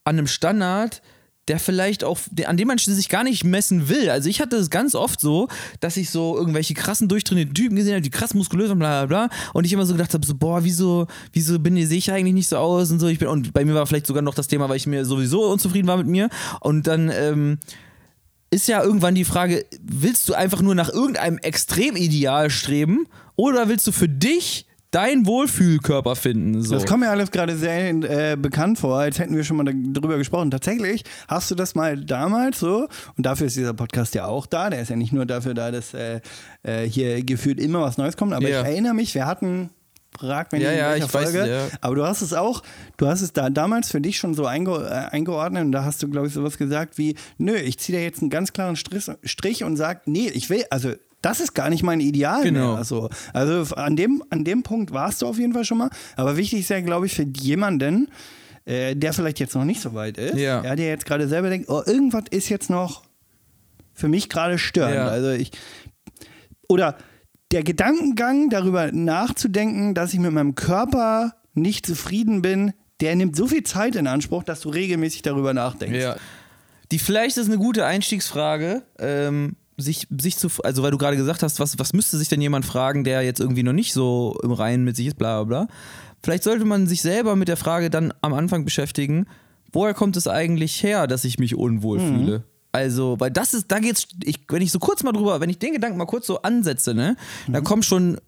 an einem Standard, der vielleicht auch, an dem man sich gar nicht messen will. Also ich hatte es ganz oft so, dass ich so irgendwelche krassen durchtrainierten Typen gesehen habe, die krass muskulös und bla bla bla. Und ich immer so gedacht habe, so, boah, wieso, wieso bin sehe ich eigentlich nicht so aus und so. Ich bin, und bei mir war vielleicht sogar noch das Thema, weil ich mir sowieso unzufrieden war mit mir. Und dann, ähm, ist ja irgendwann die Frage, willst du einfach nur nach irgendeinem Extremideal streben oder willst du für dich deinen Wohlfühlkörper finden? So. Das kommt mir alles gerade sehr äh, bekannt vor, als hätten wir schon mal darüber gesprochen. Tatsächlich hast du das mal damals so, und dafür ist dieser Podcast ja auch da, der ist ja nicht nur dafür da, dass äh, äh, hier gefühlt immer was Neues kommt, aber Ja. ich erinnere mich, wir hatten, frag mich Ja, in ja, ich weiß, Folge, ja. aber du hast es auch, du hast es da damals für dich schon so einge äh, eingeordnet und da hast du, glaube ich, sowas gesagt wie, nö, ich ziehe da jetzt einen ganz klaren Strich, Strich und sag, nee, ich will, also das ist gar nicht mein Ideal Genau. mehr. So. Also an dem, an dem Punkt warst du auf jeden Fall schon mal. Aber wichtig ist ja, glaube ich, für jemanden, äh, der vielleicht jetzt noch nicht so weit ist, Ja. der jetzt gerade selber denkt, oh, irgendwas ist jetzt noch für mich gerade störend. Ja. Also ich oder der Gedankengang darüber nachzudenken, dass ich mit meinem Körper nicht zufrieden bin, der nimmt so viel Zeit in Anspruch, dass du regelmäßig darüber nachdenkst. Ja. Die vielleicht ist eine gute Einstiegsfrage, ähm, sich, sich zu, also weil du gerade gesagt hast, was, was müsste sich denn jemand fragen, der jetzt irgendwie noch nicht so im Reinen mit sich ist, bla bla bla. Vielleicht sollte man sich selber mit der Frage dann am Anfang beschäftigen, woher kommt es eigentlich her, dass ich mich unwohl fühle? Also, weil das ist, da geht's, ich, wenn ich so kurz mal drüber, wenn ich den Gedanken mal kurz so ansetze, ne, da kommen schon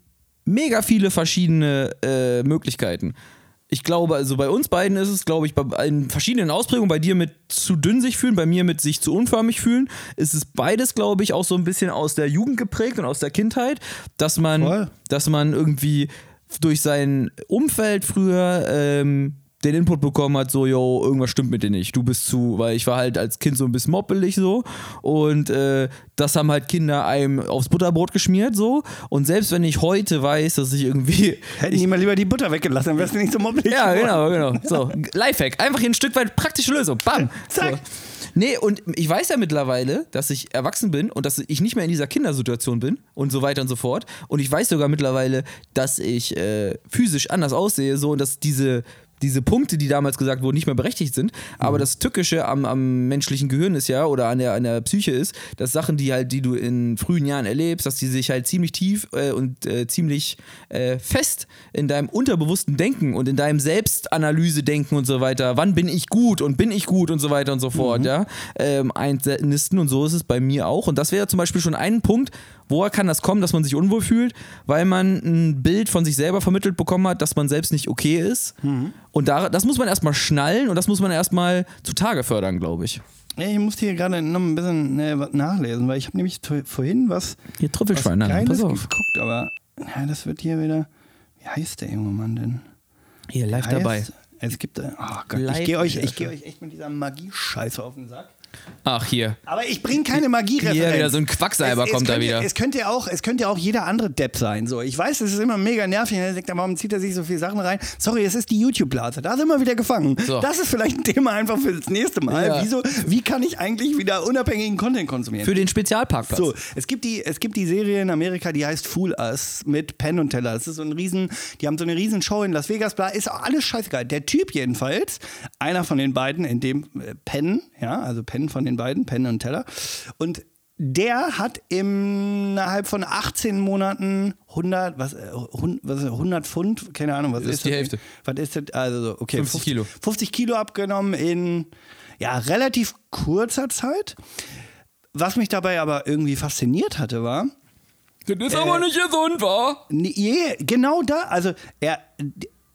mega viele verschiedene äh, Möglichkeiten. Ich glaube, also bei uns beiden ist es, glaube ich, bei in verschiedenen Ausprägungen, bei dir mit zu dünn sich fühlen, bei mir mit sich zu unförmig fühlen, ist es beides, glaube ich, auch so ein bisschen aus der Jugend geprägt und aus der Kindheit, dass man, Voll. dass man irgendwie durch sein Umfeld früher ähm, den Input bekommen hat, so, yo, irgendwas stimmt mit dir nicht, du bist zu, weil ich war halt als Kind so ein bisschen moppelig so und äh, das haben halt Kinder einem aufs Butterbrot geschmiert so und selbst wenn ich heute weiß, dass ich irgendwie Hätten die mal lieber die Butter weggelassen, dann wärst du nicht so mobbelig. ja, genau, genau. So, Lifehack. Einfach hier ein Stück weit praktische Lösung. Bam. Zack. So. Nee, und ich weiß ja mittlerweile, dass ich erwachsen bin und dass ich nicht mehr in dieser Kindersituation bin und so weiter und so fort. Und ich weiß sogar mittlerweile, dass ich äh, physisch anders aussehe, so und dass diese diese Punkte, die damals gesagt wurden, nicht mehr berechtigt sind. Aber das Tückische am, am menschlichen Gehirn ist ja, oder an der, an der Psyche ist, dass Sachen, die halt, die du in frühen Jahren erlebst, dass die sich halt ziemlich tief äh, und äh, ziemlich äh, fest in deinem unterbewussten Denken und in deinem Selbstanalyse-Denken und so weiter, wann bin ich gut und bin ich gut und so weiter und so fort, ja, ähm, einnisten und so ist es bei mir auch. Und das wäre zum Beispiel schon ein Punkt, woher kann das kommen, dass man sich unwohl fühlt, weil man ein Bild von sich selber vermittelt bekommen hat, dass man selbst nicht okay ist. Und da, das muss man erstmal schnallen und das muss man erstmal zutage fördern, glaube ich. Ich musste hier gerade noch ein bisschen äh, was nachlesen, weil ich habe nämlich vorhin was, Hier was Trüffelschwein, nein, Geiles pass auf. geguckt, aber ja, das wird hier wieder. Wie heißt der junge Mann denn? Hier, live Heißt- dabei. Es gibt. äh, Oh Gott, Live ich gehe euch, ich geh euch echt mit dieser Magie-Scheiße auf den Sack. Ach, hier. Aber ich bringe keine Magie-Referenz. Hier wieder so ein Quacksalber Es- es kommt da wieder. Es könnte, ja auch, es könnte auch jeder andere Depp sein. So. Ich weiß, es ist immer mega nervig. Er denkt, warum zieht er sich so viele Sachen rein? Sorry, es ist die YouTube-Blase. Da sind wir wieder gefangen. So. Das ist vielleicht ein Thema einfach für das nächste Mal. Ja. Wieso, wie kann ich eigentlich wieder unabhängigen Content konsumieren? Für den Spezialparkplatz. So, es gibt, die, es gibt die Serie in Amerika, die heißt Fool Us mit Penn und Teller. Das ist so ein riesen, die haben so eine riesen Show in Las Vegas, bla, ist auch alles scheißegal. Der Typ jedenfalls, einer von den beiden, in dem äh, Penn, ja, also Penn von den beiden, Penn und Teller. Und der hat innerhalb von 18 Monaten 100, was, äh, hund- was ist das, 100 Pfund, keine Ahnung, was Das ist, ist die das? Hälfte. Was ist das? Also, so, okay, 50 Kilo. 50 Kilo abgenommen in, ja, relativ kurzer Zeit. Was mich dabei aber irgendwie fasziniert hatte, war, Das ist aber nicht gesund, wa? Nee, genau da, also er,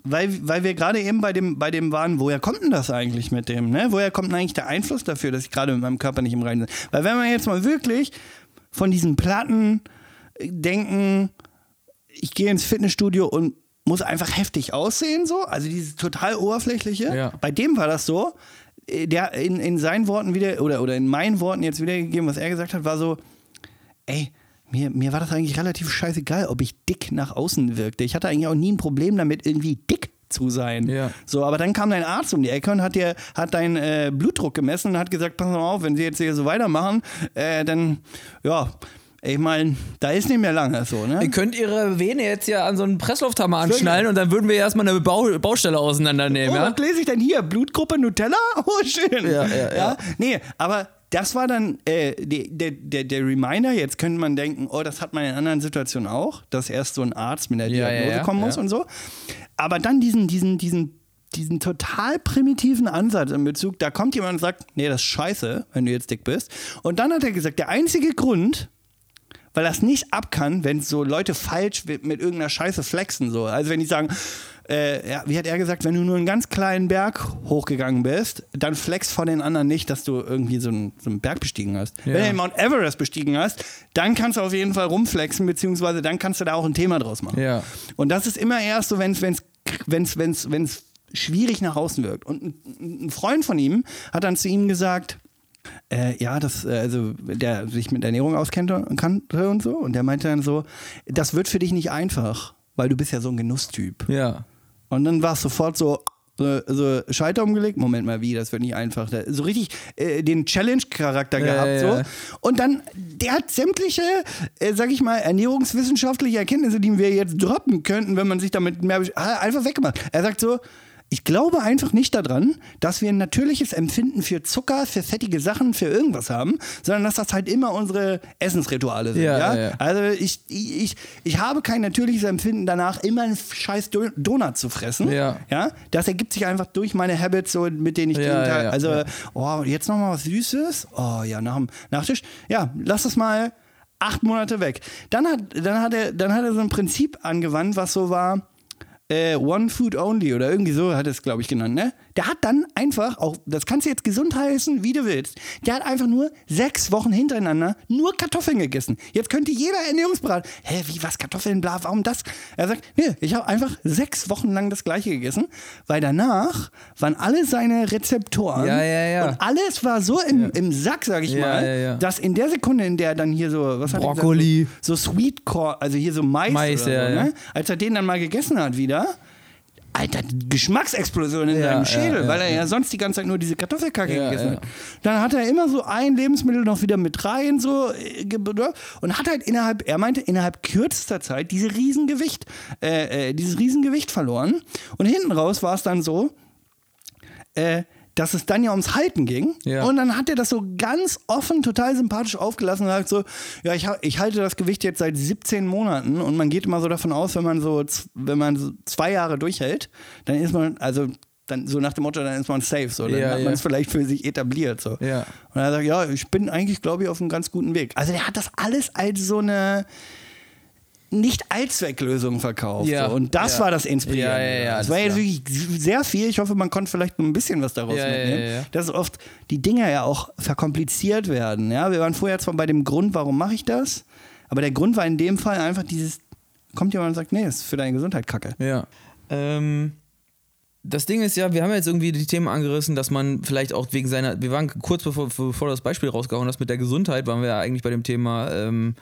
weil, weil wir gerade eben bei dem, bei dem waren, woher kommt denn das eigentlich mit dem, ne? Woher kommt denn eigentlich der Einfluss dafür, dass ich gerade mit meinem Körper nicht im Reinen bin? Weil wenn man jetzt mal wirklich von diesen Platten äh, denken, ich gehe ins Fitnessstudio und muss einfach heftig aussehen, so, also dieses total oberflächliche, Ja. bei dem war das so, äh, der in, in seinen Worten wieder, oder, oder in meinen Worten jetzt wiedergegeben, was er gesagt hat, war so, ey, mir, mir war das eigentlich relativ scheißegal, ob ich dick nach außen wirkte. Ich hatte eigentlich auch nie ein Problem damit, irgendwie dick zu sein. Ja. So, aber dann kam dein Arzt um die Ecke und hat dir hat deinen äh, Blutdruck gemessen und hat gesagt, pass mal auf, wenn sie jetzt hier so weitermachen, äh, dann ja, ich meine, da ist nicht mehr lange so, ne? Ihr könnt ihre Vene jetzt ja an so einen Presslufthammer anschnallen und dann würden wir erstmal eine Bau Baustelle auseinandernehmen, Oh, ja? was lese ich denn hier? Blutgruppe Nutella? Oh, schön. Ja, ja, ja. Nee, aber das war dann äh, der, der, der Reminder. Jetzt könnte man denken, oh, das hat man in anderen Situationen auch, dass erst so ein Arzt mit der Ja, Diagnose ja, kommen muss und so. Aber dann diesen, diesen, diesen, diesen total primitiven Ansatz in Bezug, da kommt jemand und sagt, nee, das ist scheiße, wenn du jetzt dick bist. Und dann hat er gesagt, der einzige Grund, weil das nicht ab kann, wenn so Leute falsch mit, mit irgendeiner Scheiße flexen. So. Also wenn die sagen, äh, ja, wie hat er gesagt, wenn du nur einen ganz kleinen Berg hochgegangen bist, dann flex vor den anderen nicht, dass du irgendwie so einen, so einen Berg bestiegen hast. Ja. Wenn du den Mount Everest bestiegen hast, dann kannst du auf jeden Fall rumflexen, beziehungsweise dann kannst du da auch ein Thema draus machen. Ja. Und das ist immer erst so, wenn es wenn's, wenn's, wenn's, wenn's schwierig nach außen wirkt. Und ein, ein Freund von ihm hat dann zu ihm gesagt, äh, ja, das, äh, also der sich mit Ernährung auskannte kannte und so. Und der meinte dann so, das wird für dich nicht einfach, weil du bist ja so ein Genusstyp. Ja. Und dann war es sofort so, so, so Scheiter umgelegt. Moment mal, wie, das wird nicht einfach. So richtig äh, den Challenge-Charakter Ja, gehabt. ja, so. ja. Und dann, der hat sämtliche, äh, sag ich mal, ernährungswissenschaftliche Erkenntnisse, die wir jetzt droppen könnten, wenn man sich damit mehr. einfach weggemacht. Er sagt so, ich glaube einfach nicht daran, dass wir ein natürliches Empfinden für Zucker, für fettige Sachen, für irgendwas haben, sondern dass das halt immer unsere Essensrituale sind. Ja, Ja, ja. Also ich, ich, ich habe kein natürliches Empfinden danach, immer einen scheiß Do- Donut zu fressen. Ja. ja. Das ergibt sich einfach durch meine Habits, so, mit denen ich Ja, jeden Tag. also, oh, jetzt nochmal was Süßes. Oh ja, nach dem Nachtisch. Ja, lass das mal acht Monate weg. Dann hat, dann hat, er, dann hat er so ein Prinzip angewandt, was so war. Äh, One Food Only oder irgendwie so hat es, glaube ich, genannt, ne? Der hat dann einfach, auch das kannst du jetzt gesund heißen, wie du willst, der hat einfach nur sechs Wochen hintereinander nur Kartoffeln gegessen. Jetzt könnte jeder Ernährungsberater, hä, wie was, Kartoffeln, bla, warum das? Er sagt, nee, ich habe einfach sechs Wochen lang das gleiche gegessen, weil danach waren alle seine Rezeptoren Ja, ja, ja. und alles war so im, im Sack, sag ich mal, dass in der Sekunde, in der er dann hier so, was hat er Brokkoli. gesagt, so, so Sweet Corn, also hier so Mais, Mais, so, ne? als er den dann mal gegessen hat wieder, Alter, Geschmacksexplosion in Ja, seinem Schädel, ja, weil er ja sonst die ganze Zeit nur diese Kartoffelkacke gegessen hat. Dann hat er immer so ein Lebensmittel noch wieder mit rein so äh, ge- und hat halt innerhalb, er meinte, innerhalb kürzester Zeit diese Riesengewicht, äh, äh, dieses Riesengewicht verloren. Und hinten raus war es dann so, äh, dass es dann ja ums Halten ging. Ja. Und dann hat er das so ganz offen, total sympathisch aufgelassen und sagt so, ja, ich, ich halte das Gewicht jetzt seit 17 Monaten und man geht immer so davon aus, wenn man so, wenn man so zwei Jahre durchhält, dann ist man, also dann so nach dem Motto, dann ist man safe, so, dann Ja, hat ja. man es vielleicht für sich etabliert, so. Ja. Und er sagt, ja, ich bin eigentlich, glaube ich, auf einem ganz guten Weg. Also der hat das alles als so eine nicht Allzwecklösung verkauft. Ja, So. Und das ja. war das Inspirierende. Ja, ja, ja, das war jetzt wirklich sehr viel. Ich hoffe, man konnte vielleicht ein bisschen was daraus Ja, ja, mitnehmen. ja, ja. Dass oft die Dinge ja auch verkompliziert werden. Ja, wir waren vorher zwar bei dem Grund, warum mache ich das, aber der Grund war in dem Fall einfach dieses, kommt jemand und sagt, nee, ist für deine Gesundheit kacke. Ja. Ähm, das Ding ist ja, wir haben jetzt irgendwie die Themen angerissen, dass man vielleicht auch wegen seiner, wir waren kurz bevor, bevor du das Beispiel rausgehauen hast mit der Gesundheit, waren wir ja eigentlich bei dem Thema, ähm,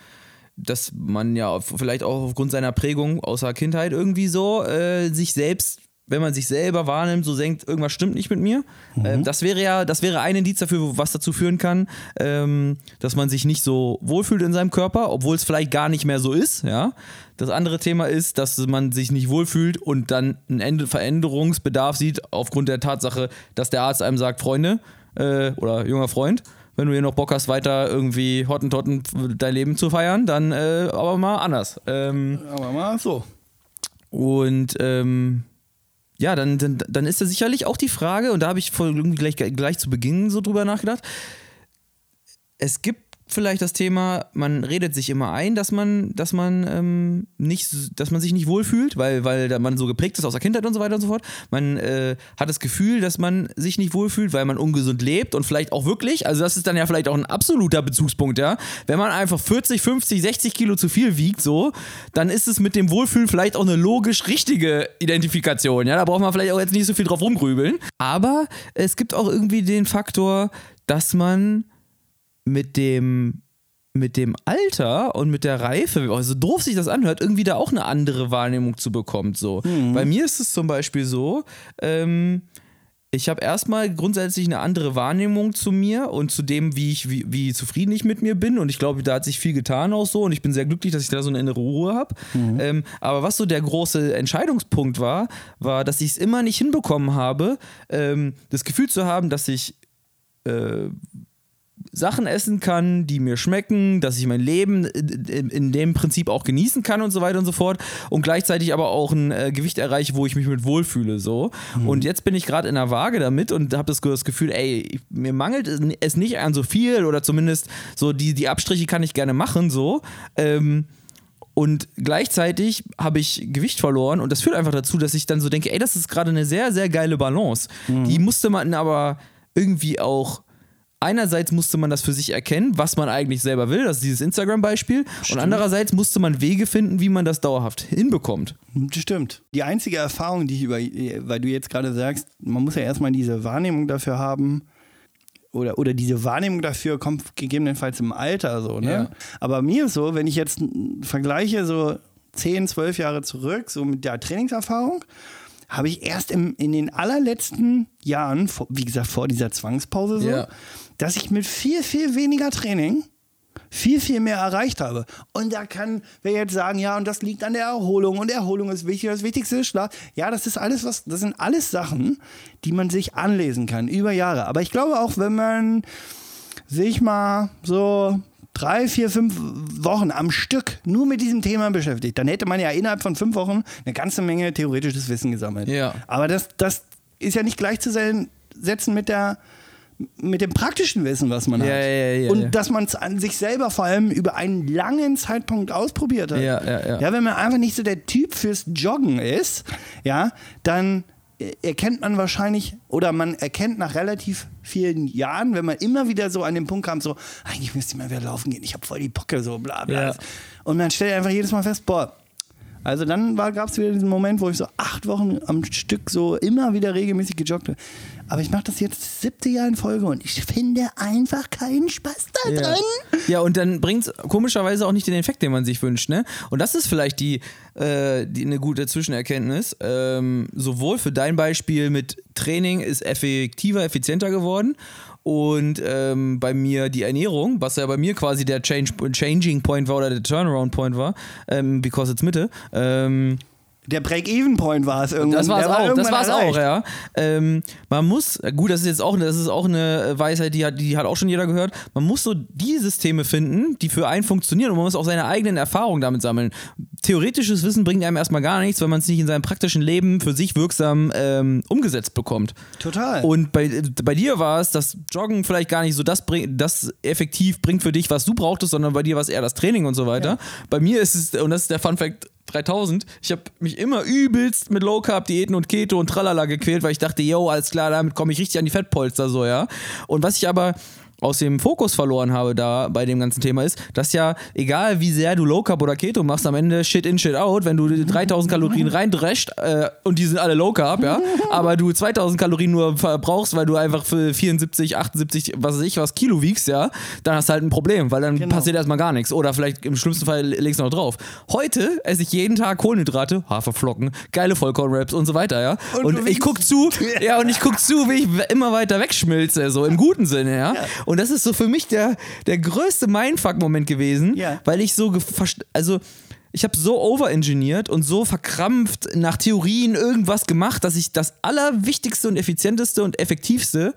dass man ja vielleicht auch aufgrund seiner Prägung außer Kindheit irgendwie so äh, sich selbst, wenn man sich selber wahrnimmt, so denkt, irgendwas stimmt nicht mit mir. Ähm, das wäre ja, das wäre ein Indiz dafür, was dazu führen kann, ähm, dass man sich nicht so wohlfühlt in seinem Körper, obwohl es vielleicht gar nicht mehr so ist. Ja. Das andere Thema ist, dass man sich nicht wohlfühlt und dann einen Veränderungsbedarf sieht aufgrund der Tatsache, dass der Arzt einem sagt, Freunde äh, oder junger Freund, wenn du hier noch Bock hast, weiter irgendwie Hottentotten dein Leben zu feiern, dann äh, aber mal anders. Ähm, Aber mal so. und ähm, ja, dann, dann, dann ist da sicherlich auch die Frage, und da habe ich voll irgendwie gleich, gleich zu Beginn so drüber nachgedacht. Es gibt vielleicht das Thema, man redet sich immer ein, dass man, dass man ähm, nicht, dass man sich nicht wohlfühlt, weil, weil man so geprägt ist aus der Kindheit und so weiter und so fort. Man äh, hat das Gefühl, dass man sich nicht wohlfühlt, weil man ungesund lebt und vielleicht auch wirklich, also das ist dann ja vielleicht auch ein absoluter Bezugspunkt, ja. Wenn man einfach 40, 50, 60 Kilo zu viel wiegt, so, dann ist es mit dem Wohlfühlen vielleicht auch eine logisch richtige Identifikation, ja. Da braucht man vielleicht auch jetzt nicht so viel drauf rumgrübeln. Aber es gibt auch irgendwie den Faktor, dass man mit dem mit dem Alter und mit der Reife, also doof sich das anhört, irgendwie da auch eine andere Wahrnehmung zu bekommt. So. Bei mir ist es zum Beispiel so, ähm, ich habe erstmal grundsätzlich eine andere Wahrnehmung zu mir und zu dem, wie ich, wie, wie zufrieden ich mit mir bin. Und ich glaube, da hat sich viel getan auch so und ich bin sehr glücklich, dass ich da so eine innere Ruhe habe. Ähm, aber was so der große Entscheidungspunkt war, war, dass ich es immer nicht hinbekommen habe, ähm, das Gefühl zu haben, dass ich äh, Sachen essen kann, die mir schmecken, dass ich mein Leben in, in dem Prinzip auch genießen kann und so weiter und so fort und gleichzeitig aber auch ein äh, Gewicht erreiche, wo ich mich mit wohlfühle so. Und jetzt bin ich gerade in der Waage damit und habe das, das Gefühl, ey, mir mangelt es nicht an so viel oder zumindest so die, die Abstriche kann ich gerne machen so. Ähm, und gleichzeitig habe ich Gewicht verloren und das führt einfach dazu, dass ich dann so denke, ey, das ist gerade eine sehr, sehr geile Balance. Die musste man aber irgendwie auch. Einerseits musste man das für sich erkennen, was man eigentlich selber will, das ist dieses Instagram-Beispiel. Und andererseits musste man Wege finden, wie man das dauerhaft hinbekommt. Stimmt. Die einzige Erfahrung, die ich über, weil du jetzt gerade sagst, man muss ja erstmal diese Wahrnehmung dafür haben, oder, oder diese Wahrnehmung dafür kommt gegebenenfalls im Alter so, ne? Ja. Aber mir ist so, wenn ich jetzt vergleiche so 10, 12 Jahre zurück, so mit der Trainingserfahrung, habe ich erst im, in den allerletzten Jahren, vor- wie gesagt, vor dieser Zwangspause so, Ja. Dass ich mit viel, viel weniger Training viel, viel mehr erreicht habe. Und da kann wer jetzt sagen, ja, und das liegt an der Erholung und Erholung ist wichtig, das Wichtigste ist Schlaf. Ja, das ist alles was, das sind alles Sachen, die man sich anlesen kann über Jahre. Aber ich glaube auch, wenn man sich mal so drei, vier, fünf Wochen am Stück nur mit diesem Thema beschäftigt, dann hätte man ja innerhalb von fünf Wochen eine ganze Menge theoretisches Wissen gesammelt. Ja. Aber das, das ist ja nicht gleichzusetzen mit der mit dem praktischen Wissen, was man Ja, hat. ja, ja, und dass man es an sich selber vor allem über einen langen Zeitpunkt ausprobiert hat. Ja, ja, ja. ja, wenn man einfach nicht so der Typ fürs Joggen ist, ja, dann erkennt man wahrscheinlich oder man erkennt nach relativ vielen Jahren, wenn man immer wieder so an den Punkt kam, so, eigentlich müsste ich mal wieder laufen gehen, ich habe voll die Pocke, so bla bla. Und man stellt einfach jedes Mal fest, boah, also dann gab es wieder diesen Moment, wo ich so acht Wochen am Stück so immer wieder regelmäßig gejoggt bin. Aber ich mache das jetzt das siebte Jahr in Folge und ich finde einfach keinen Spaß da Ja. drin. ja, und dann bringt es komischerweise auch nicht den Effekt, den man sich wünscht, ne? Und das ist vielleicht die, äh, die eine gute Zwischenerkenntnis. Ähm, sowohl für dein Beispiel mit Training ist effektiver, effizienter geworden. Und ähm, bei mir die Ernährung, was ja bei mir quasi der Change, Changing Point war oder der Turnaround Point war, ähm, because it's Mitte. Ähm, Der Break-Even-Point war es irgendwann. das war es auch, das irgendwann war es erreicht. auch, ja. Ähm, man muss, gut, das ist jetzt auch, das ist auch eine Weisheit, die hat, die hat auch schon jeder gehört. Man muss so die Systeme finden, die für einen funktionieren und man muss auch seine eigenen Erfahrungen damit sammeln. Theoretisches Wissen bringt einem erstmal gar nichts, wenn man es nicht in seinem praktischen Leben für sich wirksam ähm, umgesetzt bekommt. Total. Und bei, bei dir war es, dass Joggen vielleicht gar nicht so das, bring, das effektiv bringt für dich, was du brauchtest, sondern bei dir war es eher das Training und so weiter. Bei mir ist es, und das ist der Fun Fact 3000, ich habe mich immer übelst mit Low Carb Diäten und Keto und Tralala gequält, weil ich dachte, yo, alles klar, damit komme ich richtig an die Fettpolster so, ja. Und was ich aber aus dem Fokus verloren habe da bei dem ganzen Thema ist, dass ja, egal wie sehr du Low Carb oder Keto machst, am Ende Shit in, Shit out, wenn du die 3000 Kalorien reindrescht äh, und die sind alle Low Carb, ja, aber du 2000 Kalorien nur verbrauchst, weil du einfach für 74, 78, was weiß ich, was Kilo wiegst, ja, dann hast du halt ein Problem, weil dann Genau. passiert erstmal gar nichts oder vielleicht im schlimmsten Fall legst du noch drauf. Heute esse ich jeden Tag Kohlenhydrate, Haferflocken, geile Vollkornwraps und so weiter, ja. Und Und, ich guck zu, ja, und ich guck zu, wie ich immer weiter wegschmilze, so im guten Sinne, ja. Und das ist so für mich der, der größte Mindfuck-Moment gewesen, Ja. weil ich so, also ich habe so overengineert und so verkrampft nach Theorien irgendwas gemacht, dass ich das Allerwichtigste und Effizienteste und Effektivste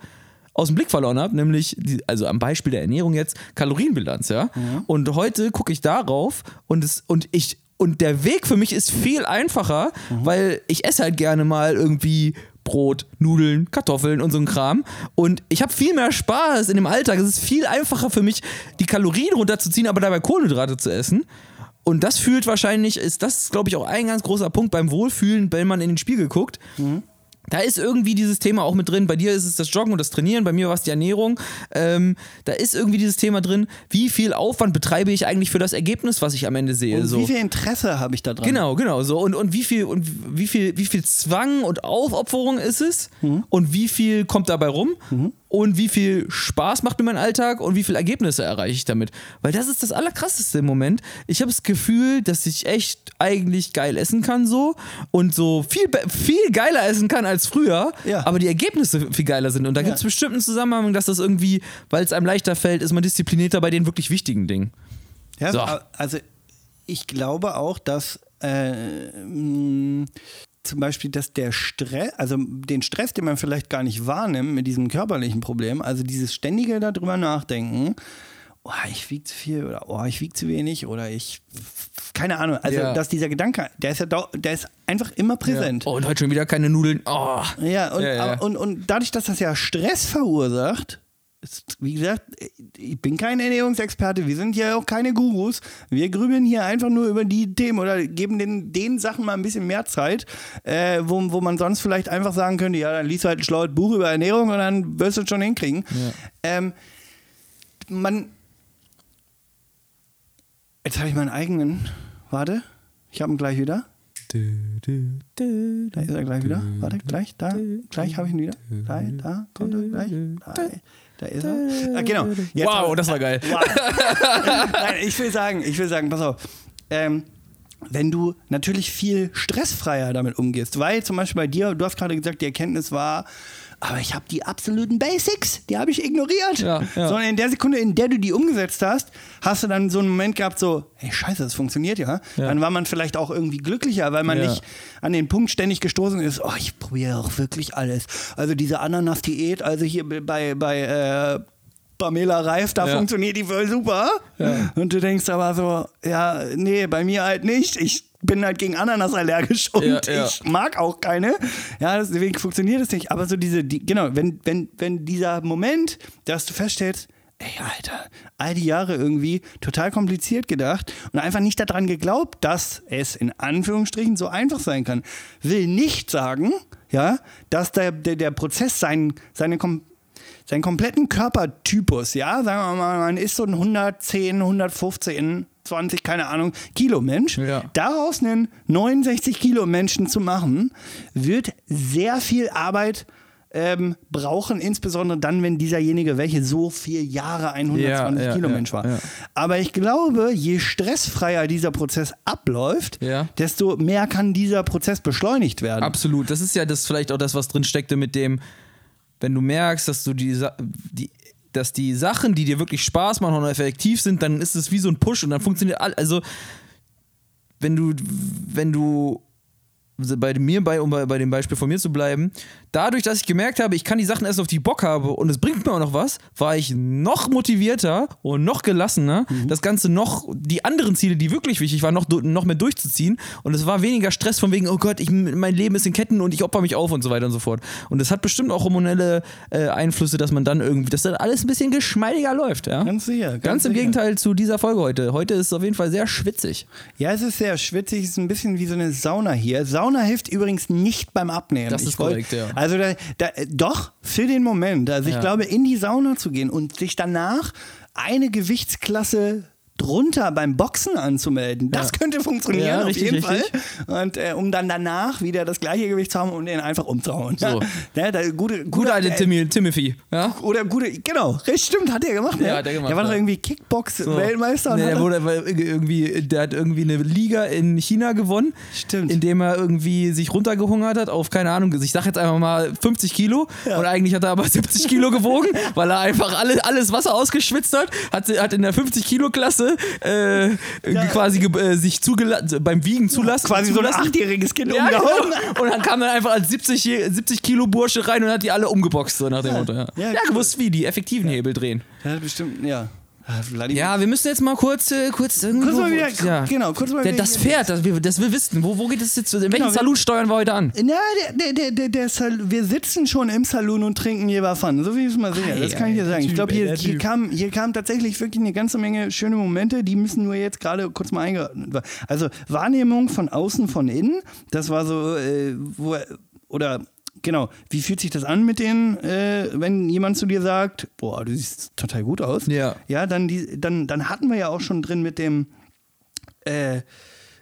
aus dem Blick verloren habe, nämlich, die, also am Beispiel der Ernährung jetzt, Kalorienbilanz, ja. Und heute gucke ich darauf und, es, und ich und der Weg für mich ist viel einfacher, weil ich esse halt gerne mal irgendwie Brot, Nudeln, Kartoffeln und so ein Kram. Und ich habe viel mehr Spaß in dem Alltag. Es ist viel einfacher für mich, die Kalorien runterzuziehen, aber dabei Kohlenhydrate zu essen. Und das fühlt wahrscheinlich, ist das, glaube ich, auch ein ganz großer Punkt beim Wohlfühlen, wenn man in den Spiegel guckt. Da ist irgendwie dieses Thema auch mit drin. Bei dir ist es das Joggen und das Trainieren, bei mir war es die Ernährung. Ähm, da ist irgendwie dieses Thema drin, wie viel Aufwand betreibe ich eigentlich für das Ergebnis, was ich am Ende sehe. Und so. wie viel Interesse habe ich da dran? Genau, genau. So. Und, und wie viel und wie viel, wie viel Zwang und Aufopferung ist es? Und wie viel kommt dabei rum? Und wie viel Spaß macht mir mein Alltag und wie viele Ergebnisse erreiche ich damit? Weil das ist das Allerkrasseste im Moment. Ich habe das Gefühl, dass ich echt eigentlich geil essen kann so und so viel, viel geiler essen kann als früher, Ja. aber die Ergebnisse viel geiler sind. Und da gibt es bestimmt einen Zusammenhang, dass das irgendwie, weil es einem leichter fällt, ist man disziplinierter bei den wirklich wichtigen Dingen. Ja, So. Also ich glaube auch, dass äh, zum Beispiel, dass der Stress, also den Stress, den man vielleicht gar nicht wahrnimmt mit diesem körperlichen Problem, also dieses ständige darüber nachdenken, oh, ich wiege zu viel oder oh, ich wiege zu wenig oder ich, keine Ahnung, also Ja. dass dieser Gedanke, der ist ja, der ist einfach immer präsent. Oh, und heute schon wieder keine Nudeln. Oh. Ja, und, Ja, ja. Und, und dadurch, dass das ja Stress verursacht, wie gesagt, ich bin kein Ernährungsexperte, wir sind hier auch keine Gurus. Wir grübeln hier einfach nur über die Themen oder geben den, den Sachen mal ein bisschen mehr Zeit, äh, wo, wo man sonst vielleicht einfach sagen könnte, ja, dann liest du halt ein schlaues Buch über Ernährung und dann wirst du es schon hinkriegen. Ähm, man. Jetzt habe ich meinen eigenen. Warte, ich habe ihn gleich wieder. Da ist er gleich wieder. Warte, gleich, da, gleich habe ich ihn wieder. Da, da, kommt er gleich. Da, da ist er. Ah, genau. Jetzt Wow, hab- das war geil. Wow. Nein, ich will sagen, ich will sagen, pass auf. Ähm, wenn du natürlich viel stressfreier damit umgehst, weil zum Beispiel bei dir, du hast gerade gesagt, die Erkenntnis war, aber ich habe die absoluten Basics, die habe ich ignoriert. Ja, ja. Sondern in der Sekunde, in der du die umgesetzt hast, hast du dann so einen Moment gehabt, so, hey, scheiße, das funktioniert ja. Ja. Dann war man vielleicht auch irgendwie glücklicher, weil man Ja. nicht an den Punkt ständig gestoßen ist, oh, ich probiere auch wirklich alles. Also diese Ananas-Diät, also hier bei, bei äh, Pamela Reif, da Ja. funktioniert die voll super. Und du denkst aber so, ja, nee, bei mir halt nicht. Ich bin halt gegen Ananas allergisch und Ja, ja. ich mag auch keine. Ja, deswegen funktioniert es nicht. Aber so diese, die, genau, wenn, wenn, wenn dieser Moment, dass du feststellst, ey, Alter, all die Jahre irgendwie total kompliziert gedacht und einfach nicht daran geglaubt, dass es in Anführungsstrichen so einfach sein kann. Will nicht sagen, ja, dass der, der, der Prozess sein, seine kom seinen kompletten Körpertypus, ja, sagen wir mal, man ist so ein 110, 115, 20, keine Ahnung, Kilo Mensch. Ja. Daraus einen 69 Kilo Menschen zu machen, wird sehr viel Arbeit ähm, brauchen, insbesondere dann, wenn dieserjenige, welche so viele Jahre ein 120 Ja, Kilo ja, Mensch war. ja. Aber ich glaube, je stressfreier dieser Prozess abläuft, desto mehr kann dieser Prozess beschleunigt werden. Absolut. Das ist ja das vielleicht auch das, was drin steckte mit dem, wenn du merkst, dass du die, die dass die Sachen, die dir wirklich Spaß machen und effektiv sind, dann ist es wie so ein Push und dann funktioniert all, also wenn du wenn du bei mir, bei, um bei, bei dem Beispiel von mir zu bleiben, dadurch, dass ich gemerkt habe, ich kann die Sachen erst auf die Bock habe und es bringt mir auch noch was, war ich noch motivierter und noch gelassener, das Ganze noch, die anderen Ziele, die wirklich wichtig waren, noch, noch mehr durchzuziehen. Und es war weniger Stress von wegen, oh Gott, ich, mein Leben ist in Ketten und ich opfer mich auf und so weiter und so fort. Und es hat bestimmt auch hormonelle äh, Einflüsse, dass man dann irgendwie, dass dann alles ein bisschen geschmeidiger läuft. Ja? Ganz sicher. Ganz, Ganz im sicher. Gegenteil zu dieser Folge heute. Heute ist es auf jeden Fall sehr schwitzig. Ja, es ist sehr schwitzig, es ist ein bisschen wie so eine Sauna hier. Sauna hilft übrigens nicht beim Abnehmen. Das ist korrekt, ja. Also da, da, doch, für den Moment. Also ich Ja. glaube, in die Sauna zu gehen und sich danach eine Gewichtsklasse drunter beim Boxen anzumelden, das Ja. könnte funktionieren, Ja, auf richtig, jeden richtig. Fall. Und äh, um dann danach wieder das gleiche Gewicht zu haben und den einfach umzuhauen. So. Ja, da, gute, Gute alte äh, Timmy, Timothy. Ja? Oder gute, genau, richtig, stimmt, hat er gemacht. Ne? Ja, hat er gemacht, Der war doch ja. irgendwie Kickbox-Weltmeister. und Nee, der, er- wurde, irgendwie, der hat irgendwie eine Liga in China gewonnen. Stimmt. Indem er irgendwie sich runtergehungert hat auf, keine Ahnung, ich sag jetzt einfach mal 50 Kilo. Und eigentlich hat er aber 70 Kilo gewogen, weil er einfach alle, alles Wasser ausgeschwitzt hat. Hat, hat in der 50 Kilo Klasse äh, irgendwie quasi äh, sich beim Wiegen zulassen. quasi so ein zulassen. achtjähriges Kind Ja, umgehauen. genau. Und dann kam dann einfach als 70, je- 70 Kilo Bursche rein und hat die alle umgeboxt, so nach dem Motto. Ja, Ja, ja, gewusst wie, die effektiven Hebel drehen. Ja, bestimmt, ja. Ah, Vladimir. Ja, wir müssen jetzt mal kurz, äh, kurz irgendwie. Kurz mal wieder- ja. genau, kurz mal Der, das Pferd, das wir, das wir wissen. Wo, wo geht es jetzt? In welchen Genau, steuern wir heute an? Na, der, der, der, der, Sal wir sitzen schon im Saloon und trinken Jever Fun. So wie ich es mal sehe. Das kann ich dir sagen. der Ich glaube, Typ, hier, hier, Typ. kam, hier kam tatsächlich wirklich eine ganze Menge schöne Momente. Die müssen nur jetzt gerade kurz mal eingeordnet werden. Also Wahrnehmung von außen, von innen. Das war so, äh, wo, oder genau, wie fühlt sich das an mit denen, äh, wenn jemand zu dir sagt, boah, du siehst total gut aus. Ja. Ja, dann, die, dann, dann hatten wir ja auch schon drin mit dem, äh,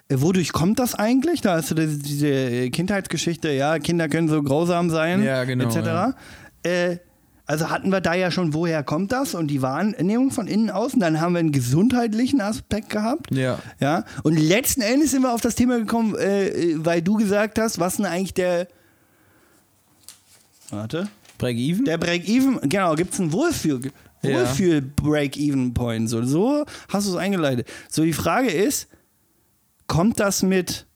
wodurch kommt das eigentlich? Da hast du diese- diese Kindheitsgeschichte, ja, Kinder können so grausam sein, Ja, genau, etc. ja. Äh, also hatten wir da ja schon, woher kommt das? Und die Wahrnehmung von innen außen. Dann haben wir einen gesundheitlichen Aspekt gehabt. Ja. Ja. Und letzten Endes sind wir auf das Thema gekommen, äh, weil du gesagt hast, was denn eigentlich der. Warte. Break-Even? Der Break-Even, genau, gibt es einen Wohlfühl, Ja. Wohlfühl-Break-Even-Point. So, so hast du es eingeleitet. So, die Frage ist, kommt das mit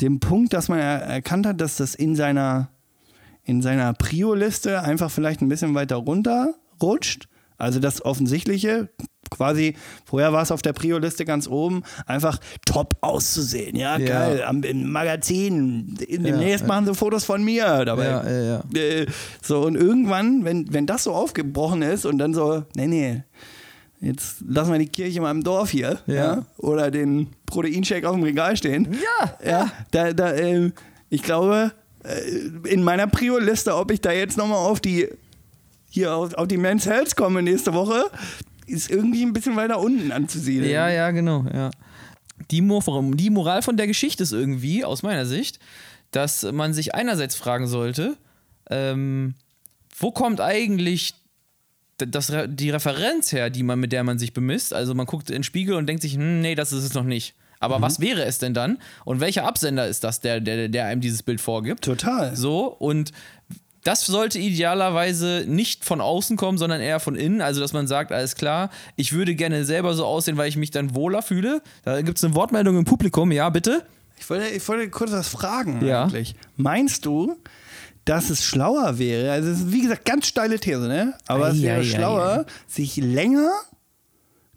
dem Punkt, dass man er erkannt hat, dass das in seiner, in seiner Prio-Liste einfach vielleicht ein bisschen weiter runter rutscht? Also das Offensichtliche, quasi, vorher war es auf der Prio-Liste ganz oben, einfach top auszusehen. Ja, Ja. geil, am, im Magazin. In, Ja, demnächst ja. machen sie Fotos von mir dabei. Ja, ja, ja. Äh, so, und irgendwann, wenn, wenn das so aufgebrochen ist und dann so, nee, nee, jetzt lassen wir die Kirche mal im Dorf hier, ja, oder den Proteinshake auf dem Regal stehen. Ja, ja. Da, da, ähm, ich glaube, äh, in meiner Prio-Liste, ob ich da jetzt nochmal auf die, hier auf, auf die Men's Health komme nächste Woche, ist irgendwie ein bisschen weiter unten anzusiedeln. Ja, ja, genau, ja. Die, Mo die Moral von der Geschichte ist irgendwie, aus meiner Sicht, dass man sich einerseits fragen sollte, ähm, wo kommt eigentlich das, die Referenz her, die man, mit der man sich bemisst? Also man guckt in den Spiegel und denkt sich, hm, nee, das ist es noch nicht. Aber was wäre es denn dann? Und welcher Absender ist das, der, der, der einem dieses Bild vorgibt? Total. So, und das sollte idealerweise nicht von außen kommen, sondern eher von innen. Also, dass man sagt, alles klar, ich würde gerne selber so aussehen, weil ich mich dann wohler fühle. Da gibt es eine Wortmeldung im Publikum. Ja, bitte? Ich wollte, ich wollte kurz was fragen Ja. eigentlich. Meinst du, dass es schlauer wäre, also es ist wie gesagt ganz steile These, ne? Aber es Ei, wäre ei, ei, schlauer, sich länger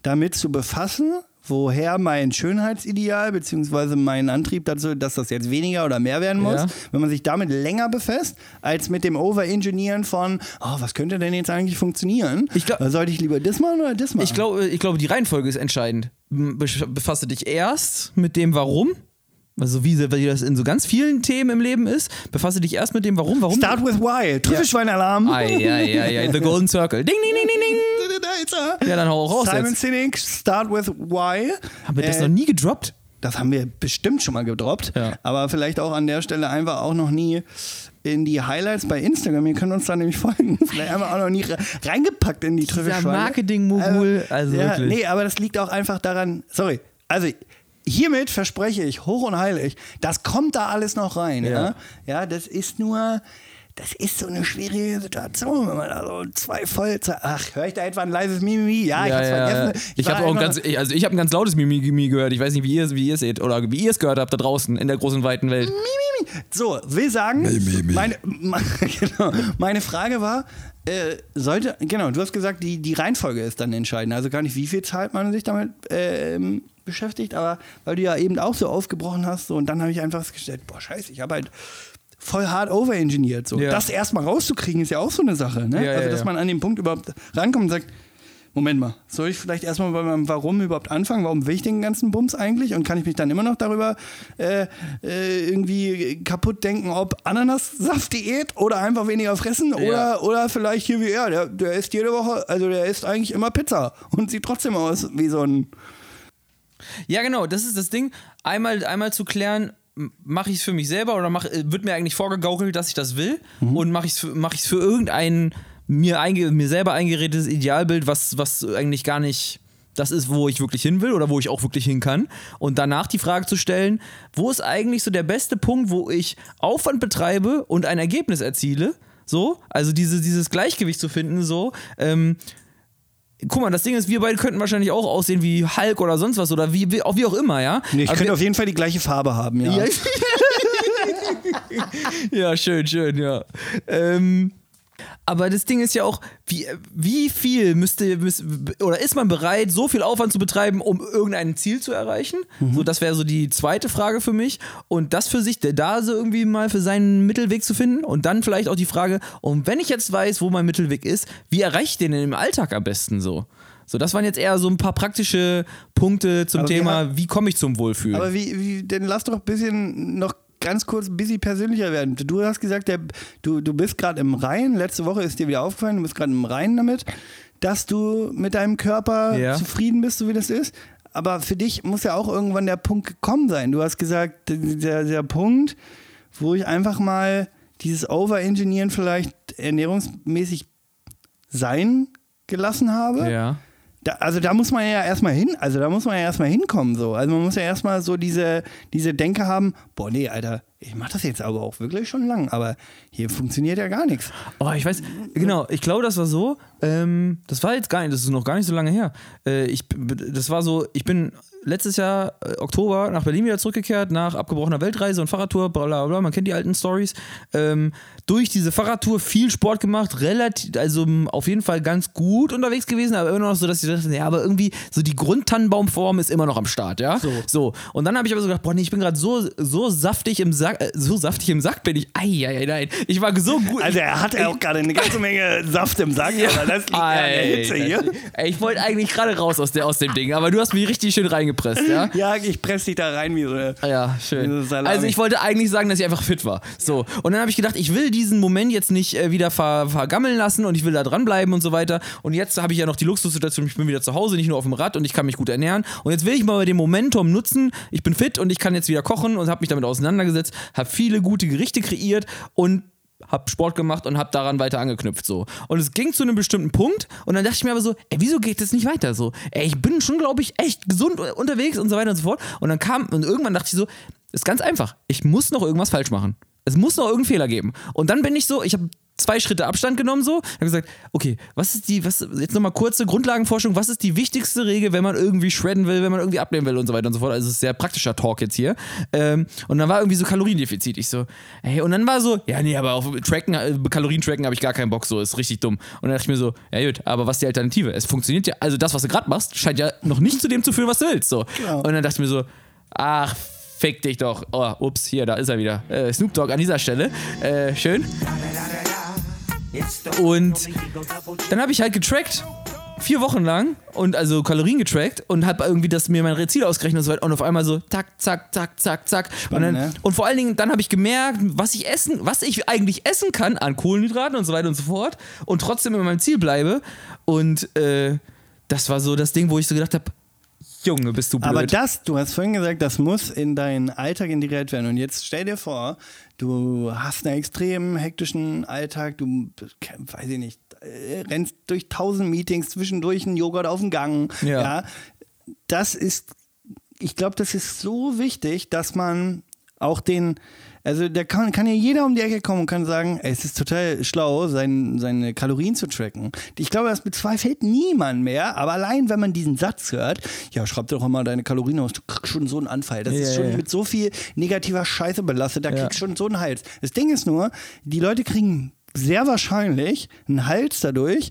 damit zu befassen, woher mein Schönheitsideal beziehungsweise mein Antrieb dazu, dass das jetzt weniger oder mehr werden muss, Ja. wenn man sich damit länger befasst, als mit dem Overengineeren von, oh, was könnte denn jetzt eigentlich funktionieren? Ich glaub- Sollte ich lieber das machen oder das machen? Ich glaube, ich glaube, die Reihenfolge ist entscheidend. Besch- Befasse dich erst mit dem Warum. Also wie, wie das in so ganz vielen Themen im Leben ist. Befasse dich erst mit dem Warum. Warum? Start with why. Trüffelschweinalarm. Ei, ei, ei, ei, The Golden Circle. Ding, ding, ding, ding, ding. Ja, dann hau auch raus Simon jetzt. Sinek, Start with why. Haben wir das Äh, noch nie gedroppt? Das haben wir bestimmt schon mal gedroppt, Ja. aber vielleicht auch an der Stelle einfach auch noch nie in die Highlights bei Instagram. Ihr könnt uns da nämlich folgen. Vielleicht einfach auch noch nie re- reingepackt in die Trüffelschweine. Marketing-Mogul, also ja, wirklich. Nee, aber das liegt auch einfach daran, sorry, also hiermit verspreche ich hoch und heilig, das kommt da alles noch rein. Ja, Ja. ja, das ist nur... Das ist so eine schwierige Situation, wenn man da so zwei voll. Ach, höre ich da etwa ein leises Mimimi? Ja, ich hab's vergessen. Ich war habe auch ein ganz, ich- also ich habe ein ganz lautes Mimimi gehört. Ich weiß nicht, wie ihr, wie ihr es seht oder wie ihr es gehört habt da draußen in der großen weiten Welt. So, will sagen, Meine, meine, genau, meine Frage war, äh, sollte, genau, du hast gesagt, die, die Reihenfolge ist dann entscheidend. Also gar nicht, wie viel Zeit man sich damit ähm, beschäftigt, aber weil du ja eben auch so aufgebrochen hast, so, und dann habe ich einfach festgestellt, boah, scheiße, ich habe halt voll hart overengineert. So. Ja. Das erstmal rauszukriegen, ist ja auch so eine Sache. Ne? Ja, also, dass man an den Punkt überhaupt rankommt und sagt, Moment mal, soll ich vielleicht erstmal bei meinem Warum überhaupt anfangen? Warum will ich den ganzen Bums eigentlich? Und kann ich mich dann immer noch darüber äh, äh, irgendwie kaputt denken, ob Ananassaft-Diät oder einfach weniger fressen Ja. oder, oder vielleicht hier wie er, der, der isst jede Woche, also der isst eigentlich immer Pizza und sieht trotzdem aus wie so ein. Ja, genau, das ist das Ding. Einmal, einmal zu klären, mache ich es für mich selber oder mach, äh, wird mir eigentlich vorgegaukelt, dass ich das will? Und mache ich es für, mach ich's für irgendein mir, einge, mir selber eingeredtes Idealbild, was, was eigentlich gar nicht das ist, wo ich wirklich hin will oder wo ich auch wirklich hin kann. Und danach die Frage zu stellen, wo ist eigentlich so der beste Punkt, wo ich Aufwand betreibe und ein Ergebnis erziele? So, also diese, dieses Gleichgewicht zu finden, so. Ähm, guck mal, das Ding ist, wir beide könnten wahrscheinlich auch aussehen wie Hulk oder sonst was oder wie, wie, auch, wie auch immer, ja? Nee, ich Aber könnte auf jeden Fall die gleiche Farbe haben, ja. ja. ja, schön, schön, ja. Ähm, aber das Ding ist ja auch, wie, wie viel müsste, müsste oder ist man bereit, so viel Aufwand zu betreiben, um irgendein Ziel zu erreichen? So, das wäre so die zweite Frage für mich. Und das für sich, der da so irgendwie mal für seinen Mittelweg zu finden. Und dann vielleicht auch die Frage, und wenn ich jetzt weiß, wo mein Mittelweg ist, wie erreiche ich den denn im Alltag am besten so? So, das waren jetzt eher so ein paar praktische Punkte zum Aber Thema, haben- wie komme ich zum Wohlfühlen? Aber wie, wie, denn lass doch ein bisschen noch ganz kurz ein bisschen persönlicher werden. Du hast gesagt, der, du, du bist gerade im Reinen. Letzte Woche ist dir wieder aufgefallen, du bist gerade im Reinen damit, dass du mit deinem Körper Ja. zufrieden bist, so wie das ist. Aber für dich muss ja auch irgendwann der Punkt gekommen sein. Du hast gesagt, der, der Punkt, wo ich einfach mal dieses Overengineeren vielleicht ernährungsmäßig sein gelassen habe. ja. Da, also da muss man ja erstmal hin, also da muss man ja erstmal hinkommen so. Also man muss ja erstmal so diese, diese Denke haben, boah nee, Alter, ich mach das jetzt aber auch wirklich schon lang, aber hier funktioniert ja gar nichts. Oh, ich weiß, genau, ich glaube, das war so, ähm, das war jetzt gar nicht, das ist noch gar nicht so lange her. Äh, ich, das war so, ich bin letztes Jahr, äh, Oktober, nach Berlin wieder zurückgekehrt, nach abgebrochener Weltreise und Fahrradtour, bla bla bla, man kennt die alten Stories. Ähm, durch diese Fahrradtour viel Sport gemacht, relativ, also m, auf jeden Fall ganz gut unterwegs gewesen, aber immer noch so, dass ich dachte, ja, aber irgendwie so die Grundtannenbaumform ist immer noch am Start, ja? So. So, und dann habe ich aber so gedacht, boah, nee, ich bin gerade so, so saftig im Sack, äh, so saftig im Sack bin ich, ei, ei, ei, nein. Ich war so gut. Also er hat ja auch gerade eine ganze Menge Saft im Sack, aber das liegt ja an der Hitze hier. Ey, ich wollte eigentlich gerade raus aus, der, aus dem Ding, aber du hast mich richtig schön reingepresst, ja? Ja, ich presse dich da rein wie so eine... Ja, schön. Salami. Also ich wollte eigentlich sagen, dass ich einfach fit war. So. Und dann habe ich gedacht, ich will diesen Moment jetzt nicht äh, wieder ver vergammeln lassen und ich will da dranbleiben und so weiter. Und jetzt habe ich ja noch die Luxussituation, ich bin wieder zu Hause, nicht nur auf dem Rad und ich kann mich gut ernähren. Und jetzt will ich mal den Momentum nutzen. Ich bin fit und ich kann jetzt wieder kochen und habe mich damit auseinandergesetzt, habe viele gute Gerichte kreiert und hab Sport gemacht und hab daran weiter angeknüpft so. Und es ging zu einem bestimmten Punkt und dann dachte ich mir aber so, ey, wieso geht das nicht weiter so? Ey, ich bin schon, glaube ich, echt gesund unterwegs und so weiter und so fort. Und dann kam, und irgendwann dachte ich so, ist ganz einfach, ich muss noch irgendwas falsch machen. Es muss noch irgendeinen Fehler geben. Und dann bin ich so, ich habe zwei Schritte Abstand genommen so. Hab gesagt, okay, was ist die, was, jetzt nochmal kurze Grundlagenforschung, was ist die wichtigste Regel, wenn man irgendwie shredden will, wenn man irgendwie abnehmen will und so weiter und so fort. Also es ist sehr praktischer Talk jetzt hier. Ähm, und dann war irgendwie so Kaloriendefizit. Ich so, ey, und dann war so, ja, nee, aber auf Tracken, äh, Kalorien tracken habe ich gar keinen Bock, so, ist richtig dumm. Und dann dachte ich mir so, ja gut, aber was ist die Alternative? Es funktioniert ja, also das, was du gerade machst, scheint ja noch nicht zu dem zu führen, was du willst. So. Genau. Und dann dachte ich mir so, ach, fick dich doch. Oh, ups, hier, da ist er wieder. Äh, Snoop Dogg an dieser Stelle. Äh, schön. Und dann habe ich halt getrackt. Vier Wochen lang und also Kalorien getrackt und habe irgendwie das mir mein Ziel ausgerechnet und so weiter und auf einmal so tack, zack, zack, zack, zack. und, dann, ne? und vor allen Dingen, dann habe ich gemerkt, was ich essen, was ich eigentlich essen kann an Kohlenhydraten und so weiter und so fort und trotzdem in meinem Ziel bleibe. Und äh, das war so das Ding, wo ich so gedacht habe, Junge, bist du blöd. Aber das, du hast vorhin gesagt, das muss in deinen Alltag integriert werden. Und jetzt stell dir vor, du hast einen extrem hektischen Alltag, du, weiß ich nicht, äh, rennst durch tausend Meetings, zwischendurch einen Joghurt auf dem Gang. Ja. ja das ist, ich glaube, das ist so wichtig, dass man auch den, also da kann, kann ja jeder um die Ecke kommen und kann sagen, ey, es ist total schlau, sein, seine Kalorien zu tracken. Ich glaube, das bezweifelt niemand mehr, aber allein, wenn man diesen Satz hört, ja, schreib doch mal deine Kalorien aus, du kriegst schon so einen Anfall. Das Ja, ist schon ja. mit so viel negativer Scheiße belastet, da Ja. kriegst du schon so einen Hals. Das Ding ist nur, die Leute kriegen sehr wahrscheinlich einen Hals dadurch,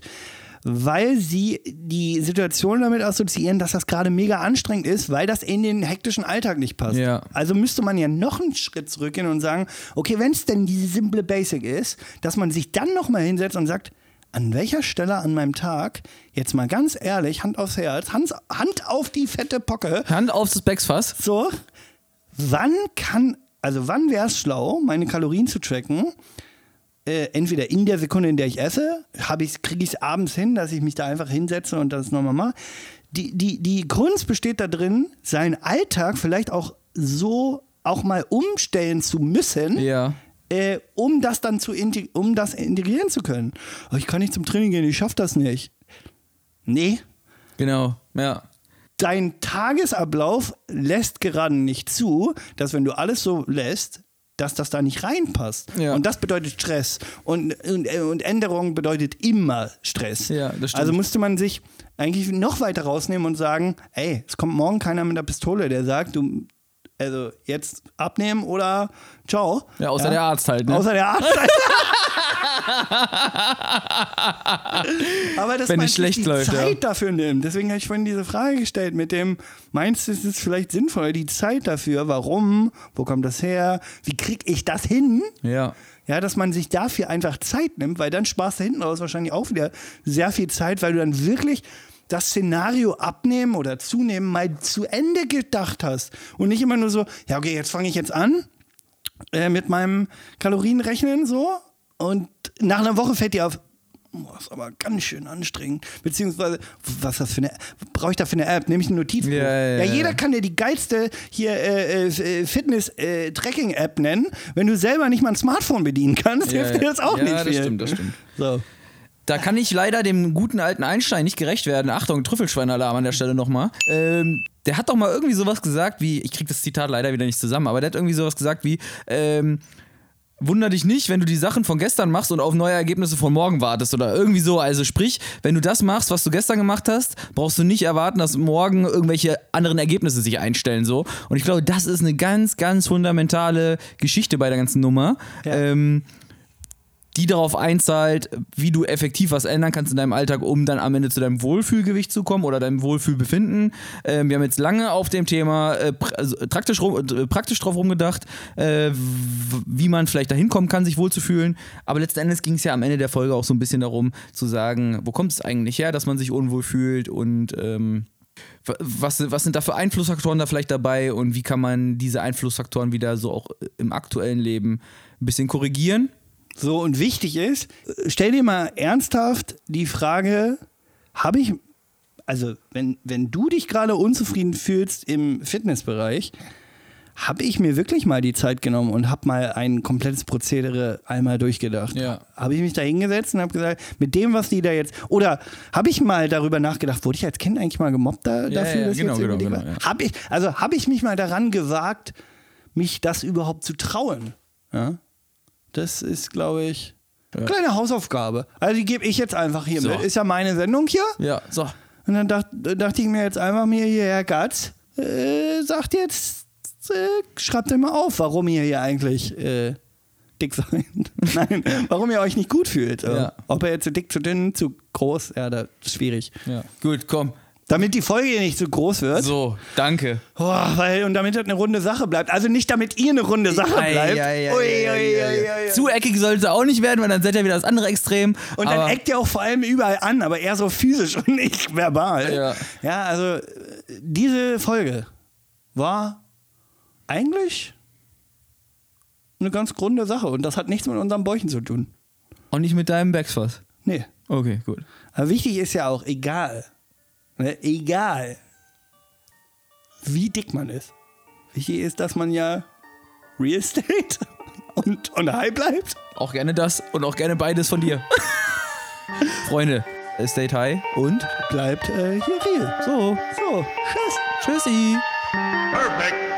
weil sie die Situation damit assoziieren, dass das gerade mega anstrengend ist, weil das in den hektischen Alltag nicht passt. Ja. Also müsste man ja noch einen Schritt zurückgehen und sagen, okay, wenn es denn diese simple Basic ist, dass man sich dann nochmal hinsetzt und sagt, an welcher Stelle an meinem Tag, jetzt mal ganz ehrlich, Hand aufs Herz, Hand, Hand auf die fette Pocke, Hand aufs Specksfass. so, wann kann, also wann wäre es schlau, meine Kalorien zu tracken? Äh, entweder in der Sekunde, in der ich esse, kriege ich es abends hin, dass ich mich da einfach hinsetze und das nochmal mache. Die, die, die Kunst besteht da drin, seinen Alltag vielleicht auch so auch mal umstellen zu müssen, Ja. äh, um das dann zu um das integrieren zu können. Oh, ich kann nicht zum Training gehen, ich schaffe das nicht. Nee, Genau. Ja. dein Tagesablauf lässt gerade nicht zu, dass wenn du alles so lässt, dass das da nicht reinpasst. Ja. Und das bedeutet Stress. Und, und, und Änderung bedeutet immer Stress. Ja. Also musste man sich eigentlich noch weiter rausnehmen und sagen, ey, es kommt morgen keiner mit der Pistole, der sagt, du, also jetzt abnehmen oder ciao. Ja, außer der Arzt halt, ne? Außer der Arzt. Aber dass Wenn man schlecht die läuft, ja. Zeit dafür nimmt. Deswegen habe ich vorhin diese Frage gestellt mit dem, meinst du, es ist vielleicht sinnvoll, die Zeit dafür, warum, wo kommt das her, wie kriege ich das hin? Ja. Ja, dass man sich dafür einfach Zeit nimmt, weil dann sparst du hinten raus wahrscheinlich auch wieder sehr viel Zeit, weil du dann wirklich das Szenario abnehmen oder zunehmen mal zu Ende gedacht hast und nicht immer nur so, ja okay, jetzt fange ich jetzt an äh, mit meinem Kalorienrechnen so und nach einer Woche fällt dir auf, das ist aber ganz schön anstrengend. Beziehungsweise, was das für eine, brauche ich da für eine App? Nehme ich ein Notizbuch? Ja, ja, ja. jeder kann dir die geilste hier äh, äh, Fitness-Tracking-App nennen. Wenn du selber nicht mal ein Smartphone bedienen kannst, Ja, hilft dir das auch ja, nicht das viel. stimmt, das stimmt. So. Da kann ich leider dem guten alten Einstein nicht gerecht werden. Achtung, Trüffelschweinalarm an der Stelle nochmal. Ähm, der hat doch mal irgendwie sowas gesagt wie, ich krieg das Zitat leider wieder nicht zusammen, aber der hat irgendwie sowas gesagt wie, ähm, wunder dich nicht, wenn du die Sachen von gestern machst und auf neue Ergebnisse von morgen wartest oder irgendwie so. Also sprich, wenn du das machst, was du gestern gemacht hast, brauchst du nicht erwarten, dass morgen irgendwelche anderen Ergebnisse sich einstellen so. Und ich glaube, das ist eine ganz, ganz fundamentale Geschichte bei der ganzen Nummer. Ja. Ähm, die darauf einzahlt, wie du effektiv was ändern kannst in deinem Alltag, um dann am Ende zu deinem Wohlfühlgewicht zu kommen oder deinem Wohlfühlbefinden. Ähm, wir haben jetzt lange auf dem Thema äh, also, praktisch, rum, äh, praktisch drauf rumgedacht, äh, wie man vielleicht dahin kommen kann, sich wohlzufühlen. Aber letzten Endes ging es ja am Ende der Folge auch so ein bisschen darum, zu sagen, wo kommt es eigentlich her, dass man sich unwohl fühlt und ähm, wa- was, was sind da für Einflussfaktoren da vielleicht dabei und wie kann man diese Einflussfaktoren wieder so auch im aktuellen Leben ein bisschen korrigieren? So, und wichtig ist, stell dir mal ernsthaft die Frage, habe ich, also wenn, wenn du dich gerade unzufrieden fühlst im Fitnessbereich, habe ich mir wirklich mal die Zeit genommen und habe mal ein komplettes Prozedere einmal durchgedacht. Ja. Habe ich mich da hingesetzt und habe gesagt, mit dem, was die da jetzt, oder habe ich mal darüber nachgedacht, wurde ich als Kind eigentlich mal gemobbt da, Ja, dafür? ja, dass genau, genau, genau, ja. Hab ich, also habe ich mich mal daran gewagt, mich das überhaupt zu trauen? Ja? Das ist, glaube ich, Kleine Hausaufgabe. Also die gebe ich jetzt einfach hier So. mit. Ist ja meine Sendung hier. Ja, so. Und dann dacht, dachte ich mir jetzt einfach mir hier, Herr Gatz, äh, sagt jetzt, äh, schreibt euch mal auf, warum ihr hier eigentlich äh, dick seid. Nein, warum ihr euch nicht gut fühlt. Äh, Ja. Ob ihr jetzt zu dick, zu dünn, zu groß, ja, das ist schwierig. Ja. Gut, komm. Damit die Folge nicht zu groß wird. So, danke. Oh, weil, und damit das eine runde Sache bleibt. Also nicht damit ihr eine runde Sache Ei, bleibt. ei, ei, Ui, ui, ui. Zu eckig sollte es auch nicht werden, weil dann seid ihr wieder das andere Extrem. Und dann Aber- eckt ihr auch vor allem überall an, aber eher so physisch und nicht verbal. Ja. ja, also diese Folge war eigentlich eine ganz grunde Sache und das hat nichts mit unseren Bäuchen zu tun. Und nicht mit deinem Backspass. Nee. Okay, gut. Aber wichtig ist ja auch, egal, ne, egal, wie dick man ist. Wichtig ist, dass man ja Real Estate und, und high bleibt. Auch gerne das und auch gerne beides von dir. Freunde, stay high und Bleibt äh, hier real. so. So, tschüss. Tschüssi. Perfect.